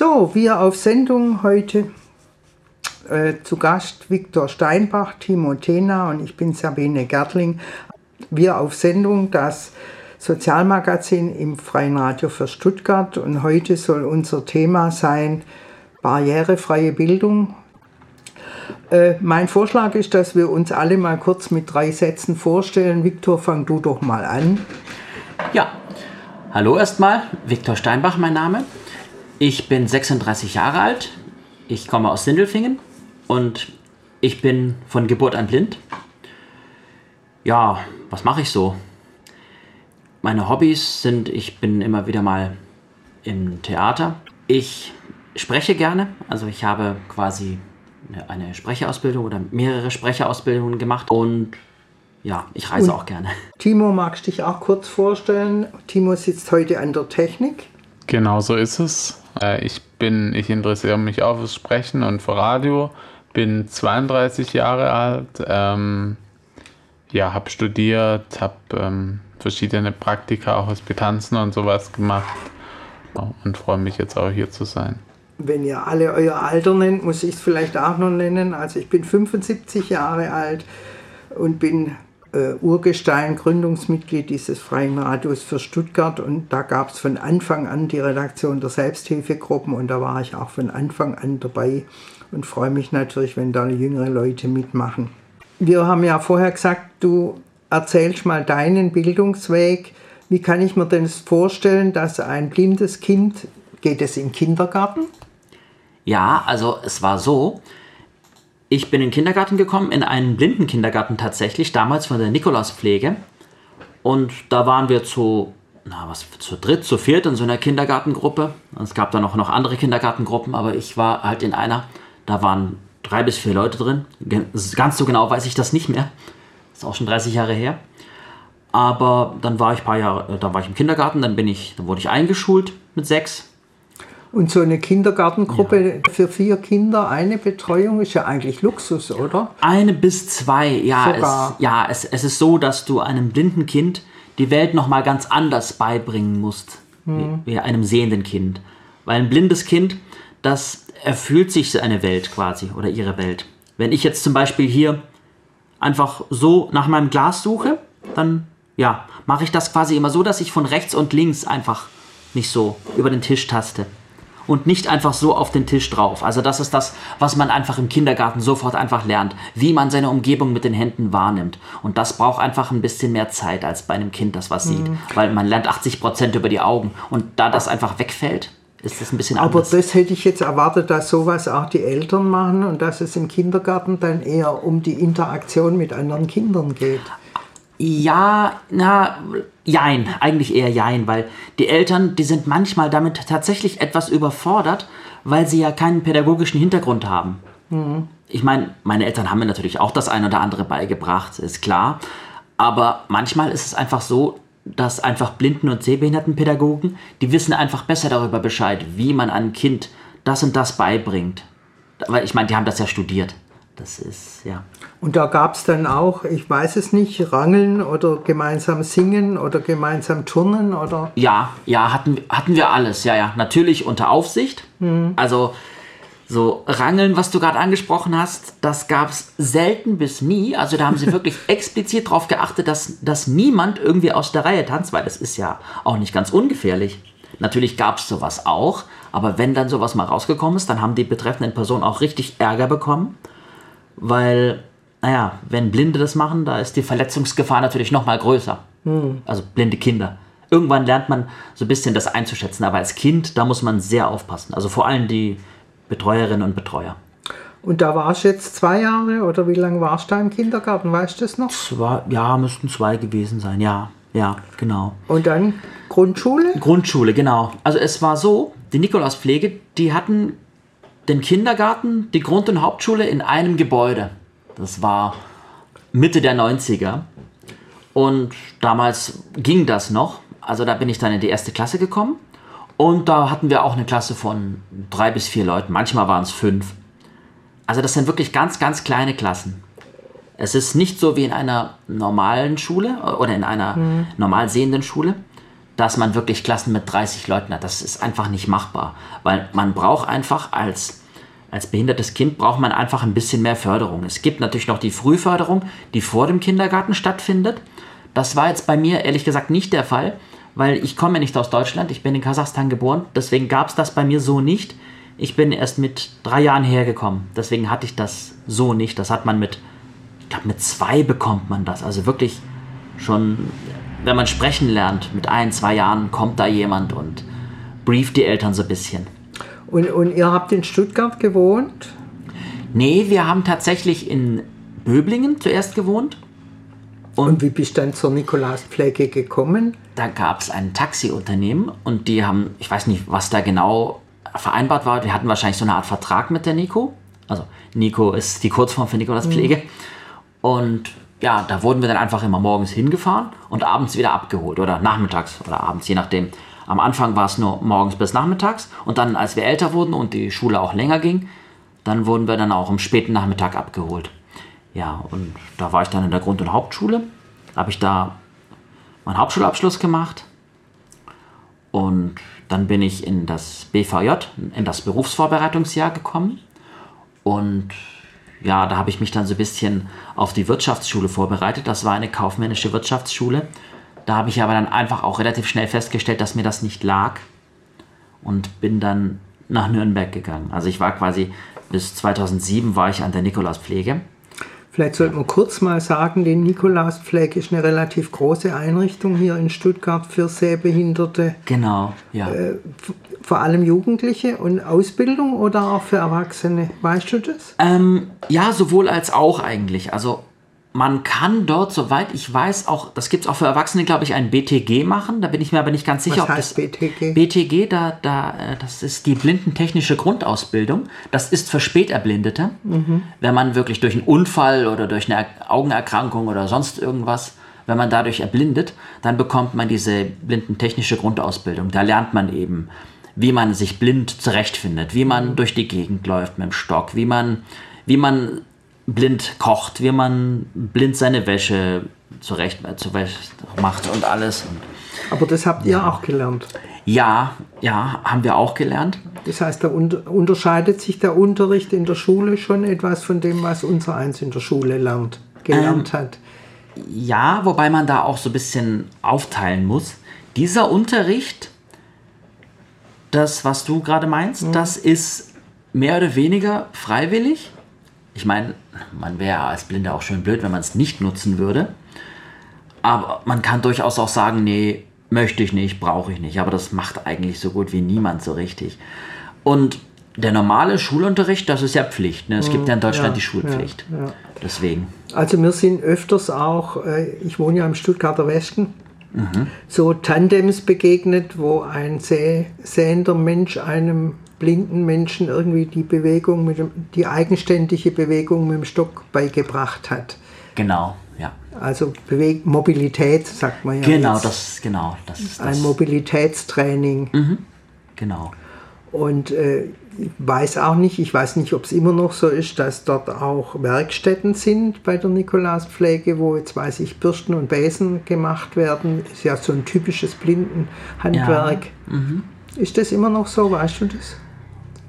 So, wir auf Sendung heute äh, zu Gast Viktor Steinbach, Timo Tena und ich bin Sabine Gertling. Wir auf Sendung das Sozialmagazin im Freien Radio für Stuttgart und heute soll unser Thema sein barrierefreie Bildung. Äh, mein Vorschlag ist, dass wir uns alle mal kurz mit drei Sätzen vorstellen. Viktor, fang du doch mal an. Ja, hallo erstmal, Viktor Steinbach mein Name. Ich bin 36 Jahre alt, ich komme aus Sindelfingen und ich bin von Geburt an blind. Ja, was mache ich so? Meine Hobbys sind, ich bin immer wieder mal im Theater. Ich spreche gerne, also ich habe quasi eine Sprecherausbildung oder mehrere Sprecherausbildungen gemacht und ja, ich reise und auch gerne. Timo, magst du dich auch kurz vorstellen? Timo sitzt heute an der Technik. Genau so ist es. Äh, ich bin, ich interessiere mich auch fürs Sprechen und für Radio, bin 32 Jahre alt, ähm, ja, habe studiert, habe ähm, verschiedene Praktika, auch Hospitanzen und sowas gemacht und freue mich jetzt auch hier zu sein. Wenn ihr alle euer Alter nennt, muss ich es vielleicht auch noch nennen. Also ich bin 75 Jahre alt und bin äh, Urgestein, Gründungsmitglied dieses Freien Radios für Stuttgart und da gab es von Anfang an die Redaktion der Selbsthilfegruppen und da war ich auch von Anfang an dabei und freue mich natürlich, wenn da jüngere Leute mitmachen. Wir haben ja vorher gesagt, du erzählst mal deinen Bildungsweg. Wie kann ich mir denn vorstellen, dass ein blindes Kind, geht es im Kindergarten? Ja, also es war so, ich bin in den Kindergarten gekommen, in einen blinden Kindergarten tatsächlich, damals von der Nikolauspflege. Und da waren wir zu, na was, zu dritt, zu viert in so einer Kindergartengruppe. Es gab da noch, noch andere Kindergartengruppen, aber ich war halt in einer, da waren drei bis vier Leute drin. Ganz so genau weiß ich das nicht mehr. Ist auch schon 30 Jahre her. Aber dann war ich ein paar Jahre, da war ich im Kindergarten, dann bin ich, dann wurde ich eingeschult mit sechs. Und so eine Kindergartengruppe ja. für vier Kinder, eine Betreuung ist ja eigentlich Luxus, oder? Eine bis zwei, ja. Es, ja, es, es ist so, dass du einem blinden Kind die Welt nochmal ganz anders beibringen musst, hm. wie, wie einem sehenden Kind. Weil ein blindes Kind, das erfüllt sich seine Welt quasi oder ihre Welt. Wenn ich jetzt zum Beispiel hier einfach so nach meinem Glas suche, dann ja, mache ich das quasi immer so, dass ich von rechts und links einfach nicht so über den Tisch taste und nicht einfach so auf den Tisch drauf. Also das ist das, was man einfach im Kindergarten sofort einfach lernt, wie man seine Umgebung mit den Händen wahrnimmt. Und das braucht einfach ein bisschen mehr Zeit als bei einem Kind, das was mhm. sieht, weil man lernt 80 Prozent über die Augen und da das einfach wegfällt, ist das ein bisschen anders. Aber das hätte ich jetzt erwartet, dass sowas auch die Eltern machen und dass es im Kindergarten dann eher um die Interaktion mit anderen Kindern geht. Ja, na, jein, eigentlich eher jein, weil die Eltern, die sind manchmal damit tatsächlich etwas überfordert, weil sie ja keinen pädagogischen Hintergrund haben. Mhm. Ich meine, meine Eltern haben mir natürlich auch das eine oder andere beigebracht, ist klar. Aber manchmal ist es einfach so, dass einfach Blinden- und Sehbehindertenpädagogen, die wissen einfach besser darüber Bescheid, wie man einem Kind das und das beibringt. Weil ich meine, die haben das ja studiert. Das ist, ja. Und da gab es dann auch, ich weiß es nicht, Rangeln oder gemeinsam singen oder gemeinsam turnen oder? Ja, ja, hatten, hatten wir alles, ja, ja. Natürlich unter Aufsicht. Mhm. Also so Rangeln, was du gerade angesprochen hast, das gab es selten bis nie. Also da haben sie wirklich explizit darauf geachtet, dass, dass niemand irgendwie aus der Reihe tanzt, weil das ist ja auch nicht ganz ungefährlich. Natürlich gab es sowas auch, aber wenn dann sowas mal rausgekommen ist, dann haben die betreffenden Personen auch richtig Ärger bekommen weil, naja, wenn Blinde das machen, da ist die Verletzungsgefahr natürlich noch mal größer. Hm. Also blinde Kinder. Irgendwann lernt man so ein bisschen das einzuschätzen, aber als Kind, da muss man sehr aufpassen. Also vor allem die Betreuerinnen und Betreuer. Und da warst du jetzt zwei Jahre oder wie lange warst du da im Kindergarten? Weißt du das noch? Zwei, ja, müssten zwei gewesen sein, ja. Ja, genau. Und dann Grundschule? Grundschule, genau. Also es war so, die Nikolauspflege, die hatten den Kindergarten, die Grund- und Hauptschule in einem Gebäude. Das war Mitte der 90er. Und damals ging das noch. Also da bin ich dann in die erste Klasse gekommen. Und da hatten wir auch eine Klasse von drei bis vier Leuten. Manchmal waren es fünf. Also das sind wirklich ganz, ganz kleine Klassen. Es ist nicht so wie in einer normalen Schule oder in einer mhm. normal sehenden Schule, dass man wirklich Klassen mit 30 Leuten hat. Das ist einfach nicht machbar, weil man braucht einfach als, als behindertes Kind braucht man einfach ein bisschen mehr Förderung. Es gibt natürlich noch die Frühförderung, die vor dem Kindergarten stattfindet. Das war jetzt bei mir ehrlich gesagt nicht der Fall, weil ich komme nicht aus Deutschland, ich bin in Kasachstan geboren, deswegen gab es das bei mir so nicht. Ich bin erst mit drei Jahren hergekommen, deswegen hatte ich das so nicht. Das hat man mit, ich glaube mit zwei bekommt man das, also wirklich schon, wenn man sprechen lernt, mit ein, zwei Jahren kommt da jemand und brieft die Eltern so ein bisschen. Und, und ihr habt in Stuttgart gewohnt? Nee, wir haben tatsächlich in Böblingen zuerst gewohnt und, und wie bist du dann zur Nikolauspflege gekommen? Da gab es ein Taxiunternehmen und die haben, ich weiß nicht, was da genau vereinbart war. Wir hatten wahrscheinlich so eine Art Vertrag mit der Nico. Also Nico ist die Kurzform für Nikolauspflege. Mhm. Und ja, da wurden wir dann einfach immer morgens hingefahren und abends wieder abgeholt oder nachmittags oder abends, je nachdem. Am Anfang war es nur morgens bis nachmittags und dann, als wir älter wurden und die Schule auch länger ging, dann wurden wir dann auch am späten Nachmittag abgeholt. Ja, und da war ich dann in der Grund- und Hauptschule. Habe ich da meinen Hauptschulabschluss gemacht. Und dann bin ich in das BVJ, in das Berufsvorbereitungsjahr gekommen. Und ja, da habe ich mich dann so ein bisschen auf die Wirtschaftsschule vorbereitet. Das war eine kaufmännische Wirtschaftsschule. Da habe ich aber dann einfach auch relativ schnell festgestellt, dass mir das nicht lag. Und bin dann nach Nürnberg gegangen. Also ich war quasi bis 2007 war ich an der Nikolauspflege. Vielleicht sollte man kurz mal sagen, die Nikolauspflege ist eine relativ große Einrichtung hier in Stuttgart für Sehbehinderte. Genau, ja. Äh, vor allem Jugendliche und Ausbildung oder auch für Erwachsene? Weißt du das? Ähm, ja, sowohl als auch eigentlich. Also man kann dort, soweit ich weiß, auch, das gibt es auch für Erwachsene, glaube ich, ein BTG machen. Da bin ich mir aber nicht ganz sicher, Was ob heißt das. BTG? BTG, da, da, äh, das ist die blindentechnische Grundausbildung. Das ist für Späterblindete. Mhm. Wenn man wirklich durch einen Unfall oder durch eine Augenerkrankung oder sonst irgendwas, wenn man dadurch erblindet, dann bekommt man diese blindentechnische Grundausbildung. Da lernt man eben, wie man sich blind zurechtfindet, wie man mhm. durch die Gegend läuft mit dem Stock, wie man, wie man blind kocht, wie man blind seine Wäsche zurecht, zurecht macht und alles. Aber das habt ihr auch gelernt? Ja, ja, haben wir auch gelernt. Das heißt, da unterscheidet sich der Unterricht in der Schule schon etwas von dem, was unser Eins in der Schule lernt, gelernt ähm, hat. Ja, wobei man da auch so ein bisschen aufteilen muss. Dieser Unterricht, das, was du gerade meinst, mhm. das ist mehr oder weniger freiwillig ich meine, man wäre als Blinder auch schön blöd, wenn man es nicht nutzen würde. Aber man kann durchaus auch sagen, nee, möchte ich nicht, brauche ich nicht. Aber das macht eigentlich so gut wie niemand so richtig. Und der normale Schulunterricht, das ist ja Pflicht. Ne? Es gibt ja in Deutschland ja, die Schulpflicht. Ja, ja. Deswegen. Also wir sind öfters auch, äh, ich wohne ja im Stuttgarter Westen, mhm. so Tandems begegnet, wo ein sehender Mensch einem blinden Menschen irgendwie die Bewegung, mit dem, die eigenständige Bewegung mit dem Stock beigebracht hat. Genau, ja. Also Beweg Mobilität, sagt man ja. Genau, jetzt. das, genau, das ist Ein Mobilitätstraining. Mhm, genau. Und äh, ich weiß auch nicht, ich weiß nicht, ob es immer noch so ist, dass dort auch Werkstätten sind bei der Nikolauspflege, wo jetzt weiß ich, Bürsten und Besen gemacht werden. Ist ja so ein typisches Blindenhandwerk. Ja. Mhm. Ist das immer noch so, weißt du das?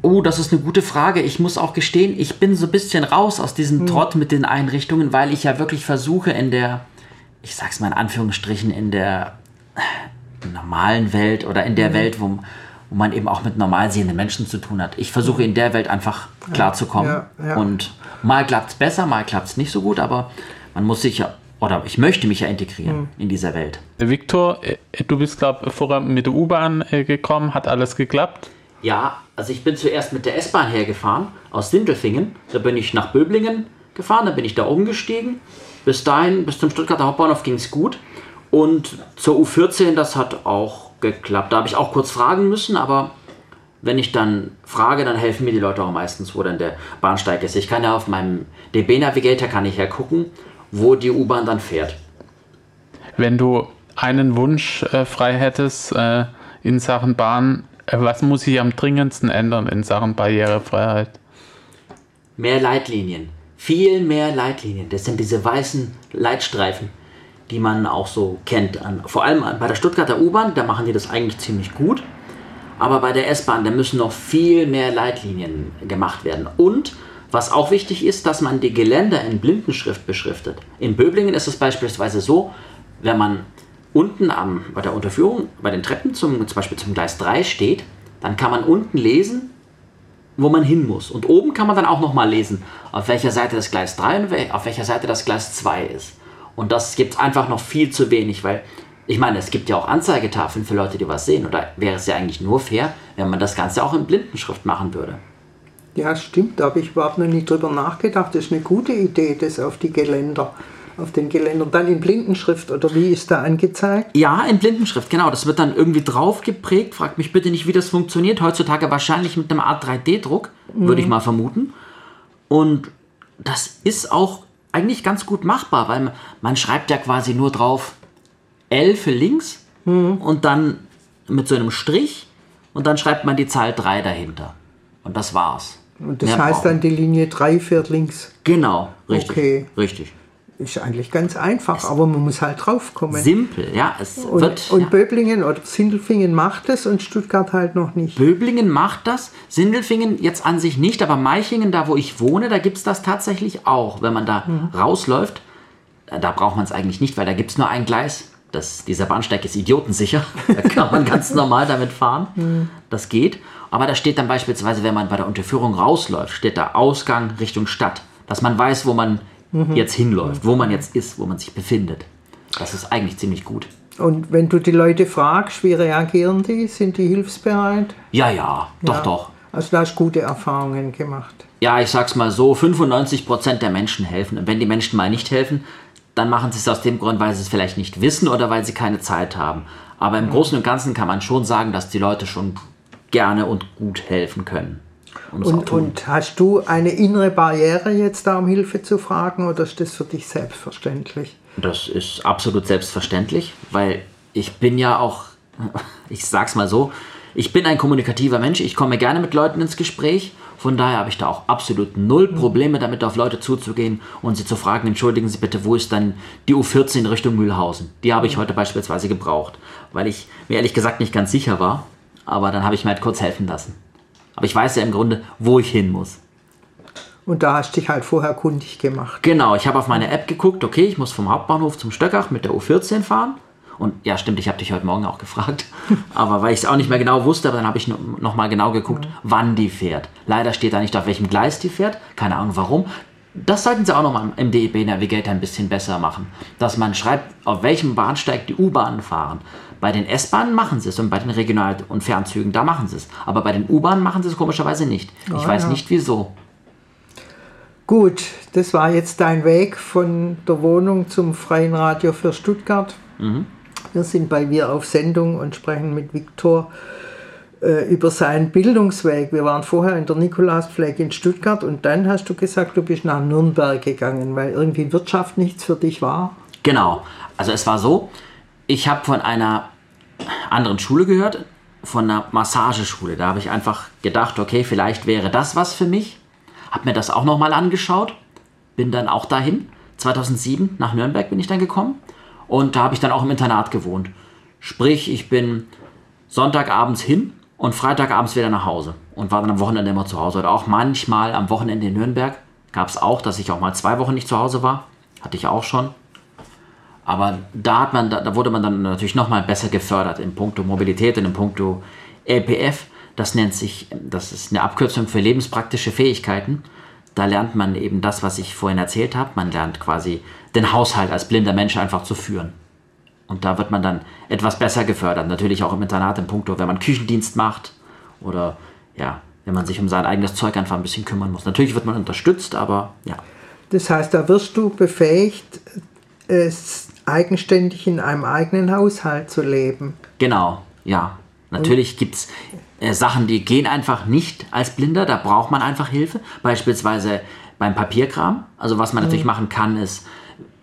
Oh, das ist eine gute Frage. Ich muss auch gestehen, ich bin so ein bisschen raus aus diesem hm. Trott mit den Einrichtungen, weil ich ja wirklich versuche in der, ich sag's mal in Anführungsstrichen, in der normalen Welt oder in der hm. Welt, wo, wo man eben auch mit normal sehenden Menschen zu tun hat. Ich versuche in der Welt einfach klarzukommen. Ja, ja, ja. Und mal klappt's besser, mal klappt's nicht so gut, aber man muss sich ja, oder ich möchte mich ja integrieren hm. in dieser Welt. Viktor, äh, du bist, glaube ich, vorher mit der U-Bahn äh, gekommen. Hat alles geklappt? Ja, also ich bin zuerst mit der S-Bahn hergefahren aus Sindelfingen. Da bin ich nach Böblingen gefahren, dann bin ich da umgestiegen. Bis dahin, bis zum Stuttgarter Hauptbahnhof ging es gut. Und zur U14, das hat auch geklappt. Da habe ich auch kurz fragen müssen, aber wenn ich dann frage, dann helfen mir die Leute auch meistens, wo dann der Bahnsteig ist. Ich kann ja auf meinem DB Navigator kann ich ja gucken, wo die U-Bahn dann fährt. Wenn du einen Wunsch äh, frei hättest äh, in Sachen Bahn, was muss sich am dringendsten ändern in Sachen Barrierefreiheit? Mehr Leitlinien. Viel mehr Leitlinien. Das sind diese weißen Leitstreifen. die man auch so kennt. Vor allem bei der Stuttgarter U-Bahn, da machen die das eigentlich ziemlich gut. Aber bei der S-Bahn, da müssen noch viel mehr Leitlinien gemacht werden. Und was auch wichtig ist, dass man die Geländer in Blindenschrift beschriftet. In Böblingen ist es beispielsweise so, wenn man unten am, bei der Unterführung, bei den Treppen zum, zum Beispiel zum Gleis 3 steht, dann kann man unten lesen, wo man hin muss. Und oben kann man dann auch nochmal lesen, auf welcher Seite das Gleis 3 und auf welcher Seite das Gleis 2 ist. Und das gibt es einfach noch viel zu wenig, weil ich meine, es gibt ja auch Anzeigetafeln für Leute, die was sehen. Oder wäre es ja eigentlich nur fair, wenn man das Ganze auch in Blindenschrift machen würde? Ja, stimmt. Da habe ich überhaupt noch nicht drüber nachgedacht. Das ist eine gute Idee, das auf die Geländer auf den Geländern. Dann in Blindenschrift oder wie ist da angezeigt? Ja, in Blindenschrift, genau. Das wird dann irgendwie drauf geprägt. Fragt mich bitte nicht, wie das funktioniert. Heutzutage wahrscheinlich mit einem Art 3D-Druck, mhm. würde ich mal vermuten. Und das ist auch eigentlich ganz gut machbar, weil man schreibt ja quasi nur drauf L für links mhm. und dann mit so einem Strich und dann schreibt man die Zahl 3 dahinter. Und das war's. Und das Mehr heißt dann, die Linie 3 fährt links. Genau, richtig. Okay. Richtig. Ist eigentlich ganz einfach, es aber man muss halt drauf kommen. Simpel, ja. Es und, wird, und ja. Böblingen oder Sindelfingen macht es und Stuttgart halt noch nicht. Böblingen macht das, Sindelfingen jetzt an sich nicht, aber Meichingen, da wo ich wohne, da gibt es das tatsächlich auch. Wenn man da mhm. rausläuft, da braucht man es eigentlich nicht, weil da gibt es nur ein Gleis. Das, dieser Bahnsteig ist idiotensicher. Da kann man ganz normal damit fahren. Mhm. Das geht. Aber da steht dann beispielsweise, wenn man bei der Unterführung rausläuft, steht da Ausgang Richtung Stadt. Dass man weiß, wo man mhm. jetzt hinläuft, wo man jetzt ist, wo man sich befindet. Das ist eigentlich ziemlich gut. Und wenn du die Leute fragst, wie reagieren die? Sind die hilfsbereit? Ja, ja, doch, ja. doch. Also da hast du gute Erfahrungen gemacht. Ja, ich sag's mal so, 95% der Menschen helfen. Und wenn die Menschen mal nicht helfen, dann machen sie es aus dem Grund, weil sie es vielleicht nicht wissen oder weil sie keine Zeit haben. Aber im Großen und Ganzen kann man schon sagen, dass die Leute schon gerne und gut helfen können. Und, und, und, hast du eine innere Barriere jetzt da, um Hilfe zu fragen, oder ist das für dich selbstverständlich? Das ist absolut selbstverständlich, weil ich bin ja auch, ich sag's mal so, ich bin ein kommunikativer Mensch, ich komme gerne mit Leuten ins Gespräch, von daher habe ich da auch absolut null mhm. Probleme damit, auf Leute zuzugehen und sie zu fragen, entschuldigen Sie bitte, wo ist dann die U14 Richtung Mühlhausen? Die habe ich mhm. heute beispielsweise gebraucht, weil ich mir ehrlich gesagt nicht ganz sicher war, aber dann habe ich mir halt kurz helfen lassen. Aber ich weiß ja im Grunde, wo ich hin muss. Und da hast du dich halt vorher kundig gemacht. Genau, ich habe auf meine App geguckt, okay, ich muss vom Hauptbahnhof zum Stöckach mit der U14 fahren. Und ja, stimmt, ich habe dich heute Morgen auch gefragt. aber weil ich es auch nicht mehr genau wusste, aber dann habe ich noch mal genau geguckt, mhm. wann die fährt. Leider steht da nicht, auf welchem Gleis die fährt. Keine Ahnung warum. Das sollten sie auch noch mal im DEB Navigator ein bisschen besser machen. Dass man schreibt, auf welchem Bahnsteig die U-Bahnen fahren. Bei den S-Bahnen machen sie es und bei den Regional- und Fernzügen, da machen sie es. Aber bei den U-Bahnen machen sie es komischerweise nicht. Ich oh, weiß ja. nicht wieso. Gut, das war jetzt dein Weg von der Wohnung zum Freien Radio für Stuttgart. Mhm. Wir sind bei Wir auf Sendung und sprechen mit Viktor äh, über seinen Bildungsweg. Wir waren vorher in der Nikolauspflege in Stuttgart und dann hast du gesagt, du bist nach Nürnberg gegangen, weil irgendwie Wirtschaft nichts für dich war. Genau. Also es war so, ich habe von einer anderen Schule gehört, von einer Massageschule. Da habe ich einfach gedacht, okay, vielleicht wäre das was für mich. Habe mir das auch nochmal angeschaut. Bin dann auch dahin. 2007 nach Nürnberg bin ich dann gekommen. Und da habe ich dann auch im Internat gewohnt. Sprich, ich bin Sonntagabends hin und Freitagabends wieder nach Hause. Und war dann am Wochenende immer zu Hause. Oder auch manchmal am Wochenende in Nürnberg. Gab es auch, dass ich auch mal zwei Wochen nicht zu Hause war. Hatte ich auch schon. Aber da, hat man, da, wurde man dann natürlich nochmal besser gefördert in puncto Mobilität und in puncto LPF. Das nennt sich, das ist eine Abkürzung für lebenspraktische Fähigkeiten. Da lernt man eben das, was ich vorhin erzählt habe. Man lernt quasi den Haushalt als blinder Mensch einfach zu führen. Und da wird man dann etwas besser gefördert. Natürlich auch im Internat in puncto, wenn man Küchendienst macht oder ja, wenn man sich um sein eigenes Zeug einfach ein bisschen kümmern muss. Natürlich wird man unterstützt, aber ja. Das heißt, da wirst du befähigt, es eigenständig in einem eigenen Haushalt zu leben. Genau, ja. Natürlich gibt es äh, Sachen, die gehen einfach nicht als Blinder, da braucht man einfach Hilfe. Beispielsweise beim Papierkram. Also was man mhm. natürlich machen kann, ist,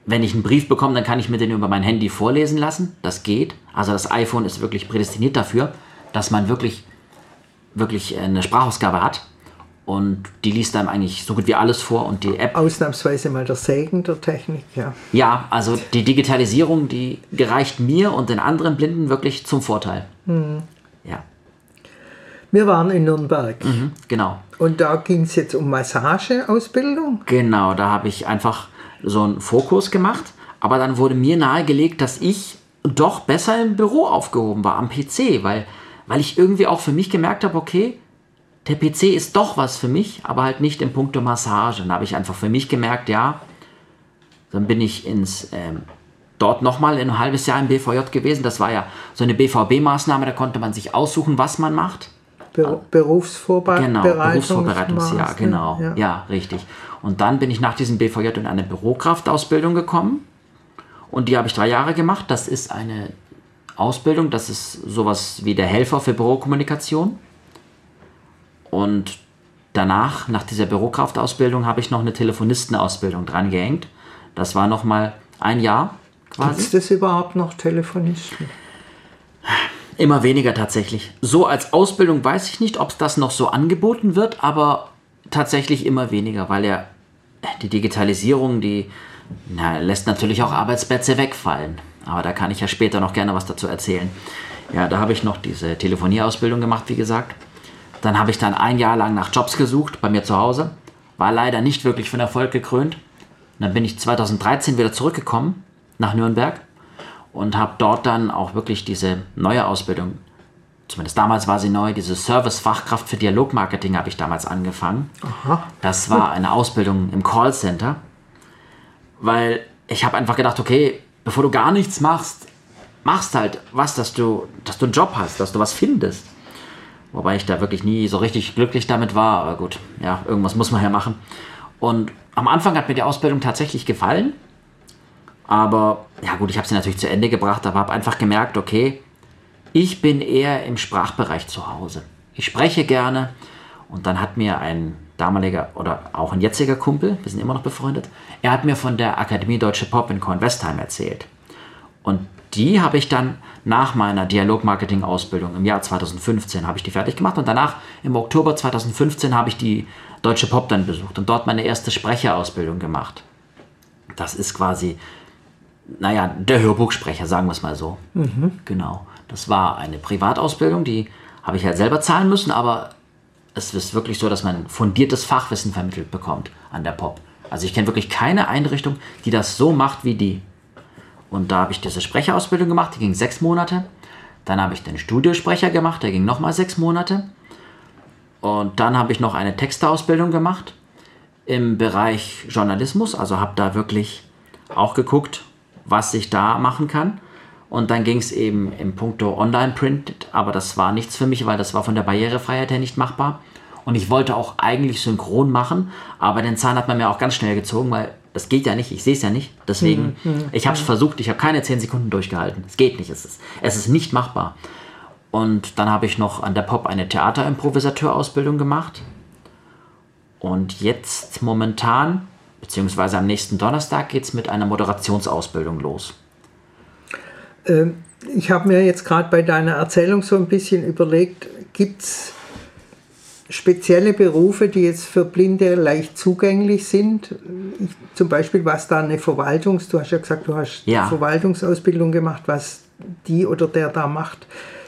wenn ich einen Brief bekomme, dann kann ich mir den über mein Handy vorlesen lassen. Das geht. Also das iPhone ist wirklich prädestiniert dafür, dass man wirklich, wirklich eine Sprachausgabe hat. Und die liest einem eigentlich so gut wie alles vor und die App. Ausnahmsweise mal der Segen der Technik, ja. Ja, also die Digitalisierung, die gereicht mir und den anderen Blinden wirklich zum Vorteil. Mhm. Ja. Wir waren in Nürnberg. Mhm, genau. Und da ging es jetzt um Massageausbildung? Genau, da habe ich einfach so einen Fokus gemacht. Aber dann wurde mir nahegelegt, dass ich doch besser im Büro aufgehoben war, am PC, weil, weil ich irgendwie auch für mich gemerkt habe, okay, der PC ist doch was für mich, aber halt nicht im Punkto Massage. Dann habe ich einfach für mich gemerkt, ja, dann bin ich ins ähm, dort nochmal ein halbes Jahr im BVJ gewesen. Das war ja so eine BVB-Maßnahme, da konnte man sich aussuchen, was man macht. Be Berufsvorbereitung. Genau, Berufsvorbereitungsjahr, genau. Ja. ja, richtig. Und dann bin ich nach diesem BVJ in eine Bürokraftausbildung gekommen. Und die habe ich drei Jahre gemacht. Das ist eine Ausbildung, das ist sowas wie der Helfer für Bürokommunikation. Und danach, nach dieser Bürokraftausbildung, habe ich noch eine Telefonistenausbildung dran gehängt. Das war noch mal ein Jahr quasi. Ist das überhaupt noch Telefonisten? Immer weniger tatsächlich. So als Ausbildung weiß ich nicht, ob das noch so angeboten wird, aber tatsächlich immer weniger, weil ja die Digitalisierung, die na, lässt natürlich auch Arbeitsplätze wegfallen. Aber da kann ich ja später noch gerne was dazu erzählen. Ja, da habe ich noch diese Telefonieausbildung gemacht, wie gesagt. Dann habe ich dann ein Jahr lang nach Jobs gesucht bei mir zu Hause. War leider nicht wirklich von Erfolg gekrönt. dann bin ich 2013 wieder zurückgekommen nach Nürnberg und habe dort dann auch wirklich diese neue Ausbildung, zumindest damals war sie neu, diese Service-Fachkraft für Dialogmarketing habe ich damals angefangen. Aha. Das war eine Ausbildung im Callcenter, weil ich habe einfach gedacht, okay, bevor du gar nichts machst, machst halt was, dass du, dass du einen Job hast, dass du was findest. Wobei ich da wirklich nie so richtig glücklich damit war. Aber gut, ja, irgendwas muss man ja machen. Und am Anfang hat mir die Ausbildung tatsächlich gefallen. Aber ja gut, ich habe sie natürlich zu Ende gebracht, aber habe einfach gemerkt, okay, ich bin eher im Sprachbereich zu Hause. Ich spreche gerne. Und dann hat mir ein damaliger oder auch ein jetziger Kumpel, wir sind immer noch befreundet, er hat mir von der Akademie Deutsche Pop in Kornwestheim erzählt. Und die habe ich dann nach meiner Dialogmarketing-Ausbildung im Jahr 2015 habe ich die fertig gemacht und danach im Oktober 2015 habe ich die Deutsche Pop dann besucht und dort meine erste Sprecherausbildung gemacht. Das ist quasi, naja, der Hörbuchsprecher, sagen wir es mal so. Mhm. Genau. Das war eine Privatausbildung, die habe ich halt selber zahlen müssen, aber es ist wirklich so, dass man fundiertes Fachwissen vermittelt bekommt an der Pop. Also ich kenne wirklich keine Einrichtung, die das so macht wie die. Und da habe ich diese Sprecherausbildung gemacht, die ging sechs Monate. Dann habe ich den Studiosprecher gemacht, der ging nochmal sechs Monate. Und dann habe ich noch eine Texteausbildung gemacht im Bereich Journalismus. Also habe da wirklich auch geguckt, was ich da machen kann. Und dann ging es eben im Punkto Online-Print, aber das war nichts für mich, weil das war von der Barrierefreiheit her nicht machbar. Und ich wollte auch eigentlich synchron machen, aber den Zahn hat man mir auch ganz schnell gezogen, weil das geht ja nicht, ich sehe es ja nicht. Deswegen, mhm, ich habe es versucht, ich habe keine 10 Sekunden durchgehalten. Es geht nicht, es ist, es ist nicht machbar. Und dann habe ich noch an der Pop eine Theaterimprovisateurausbildung gemacht. Und jetzt momentan, beziehungsweise am nächsten Donnerstag, geht es mit einer Moderationsausbildung los. Ähm, ich habe mir jetzt gerade bei deiner Erzählung so ein bisschen überlegt, gibt es spezielle Berufe, die jetzt für Blinde leicht zugänglich sind. Zum Beispiel, was da eine Verwaltungs-, du hast ja gesagt, du hast ja. Verwaltungsausbildung gemacht, was die oder der da macht,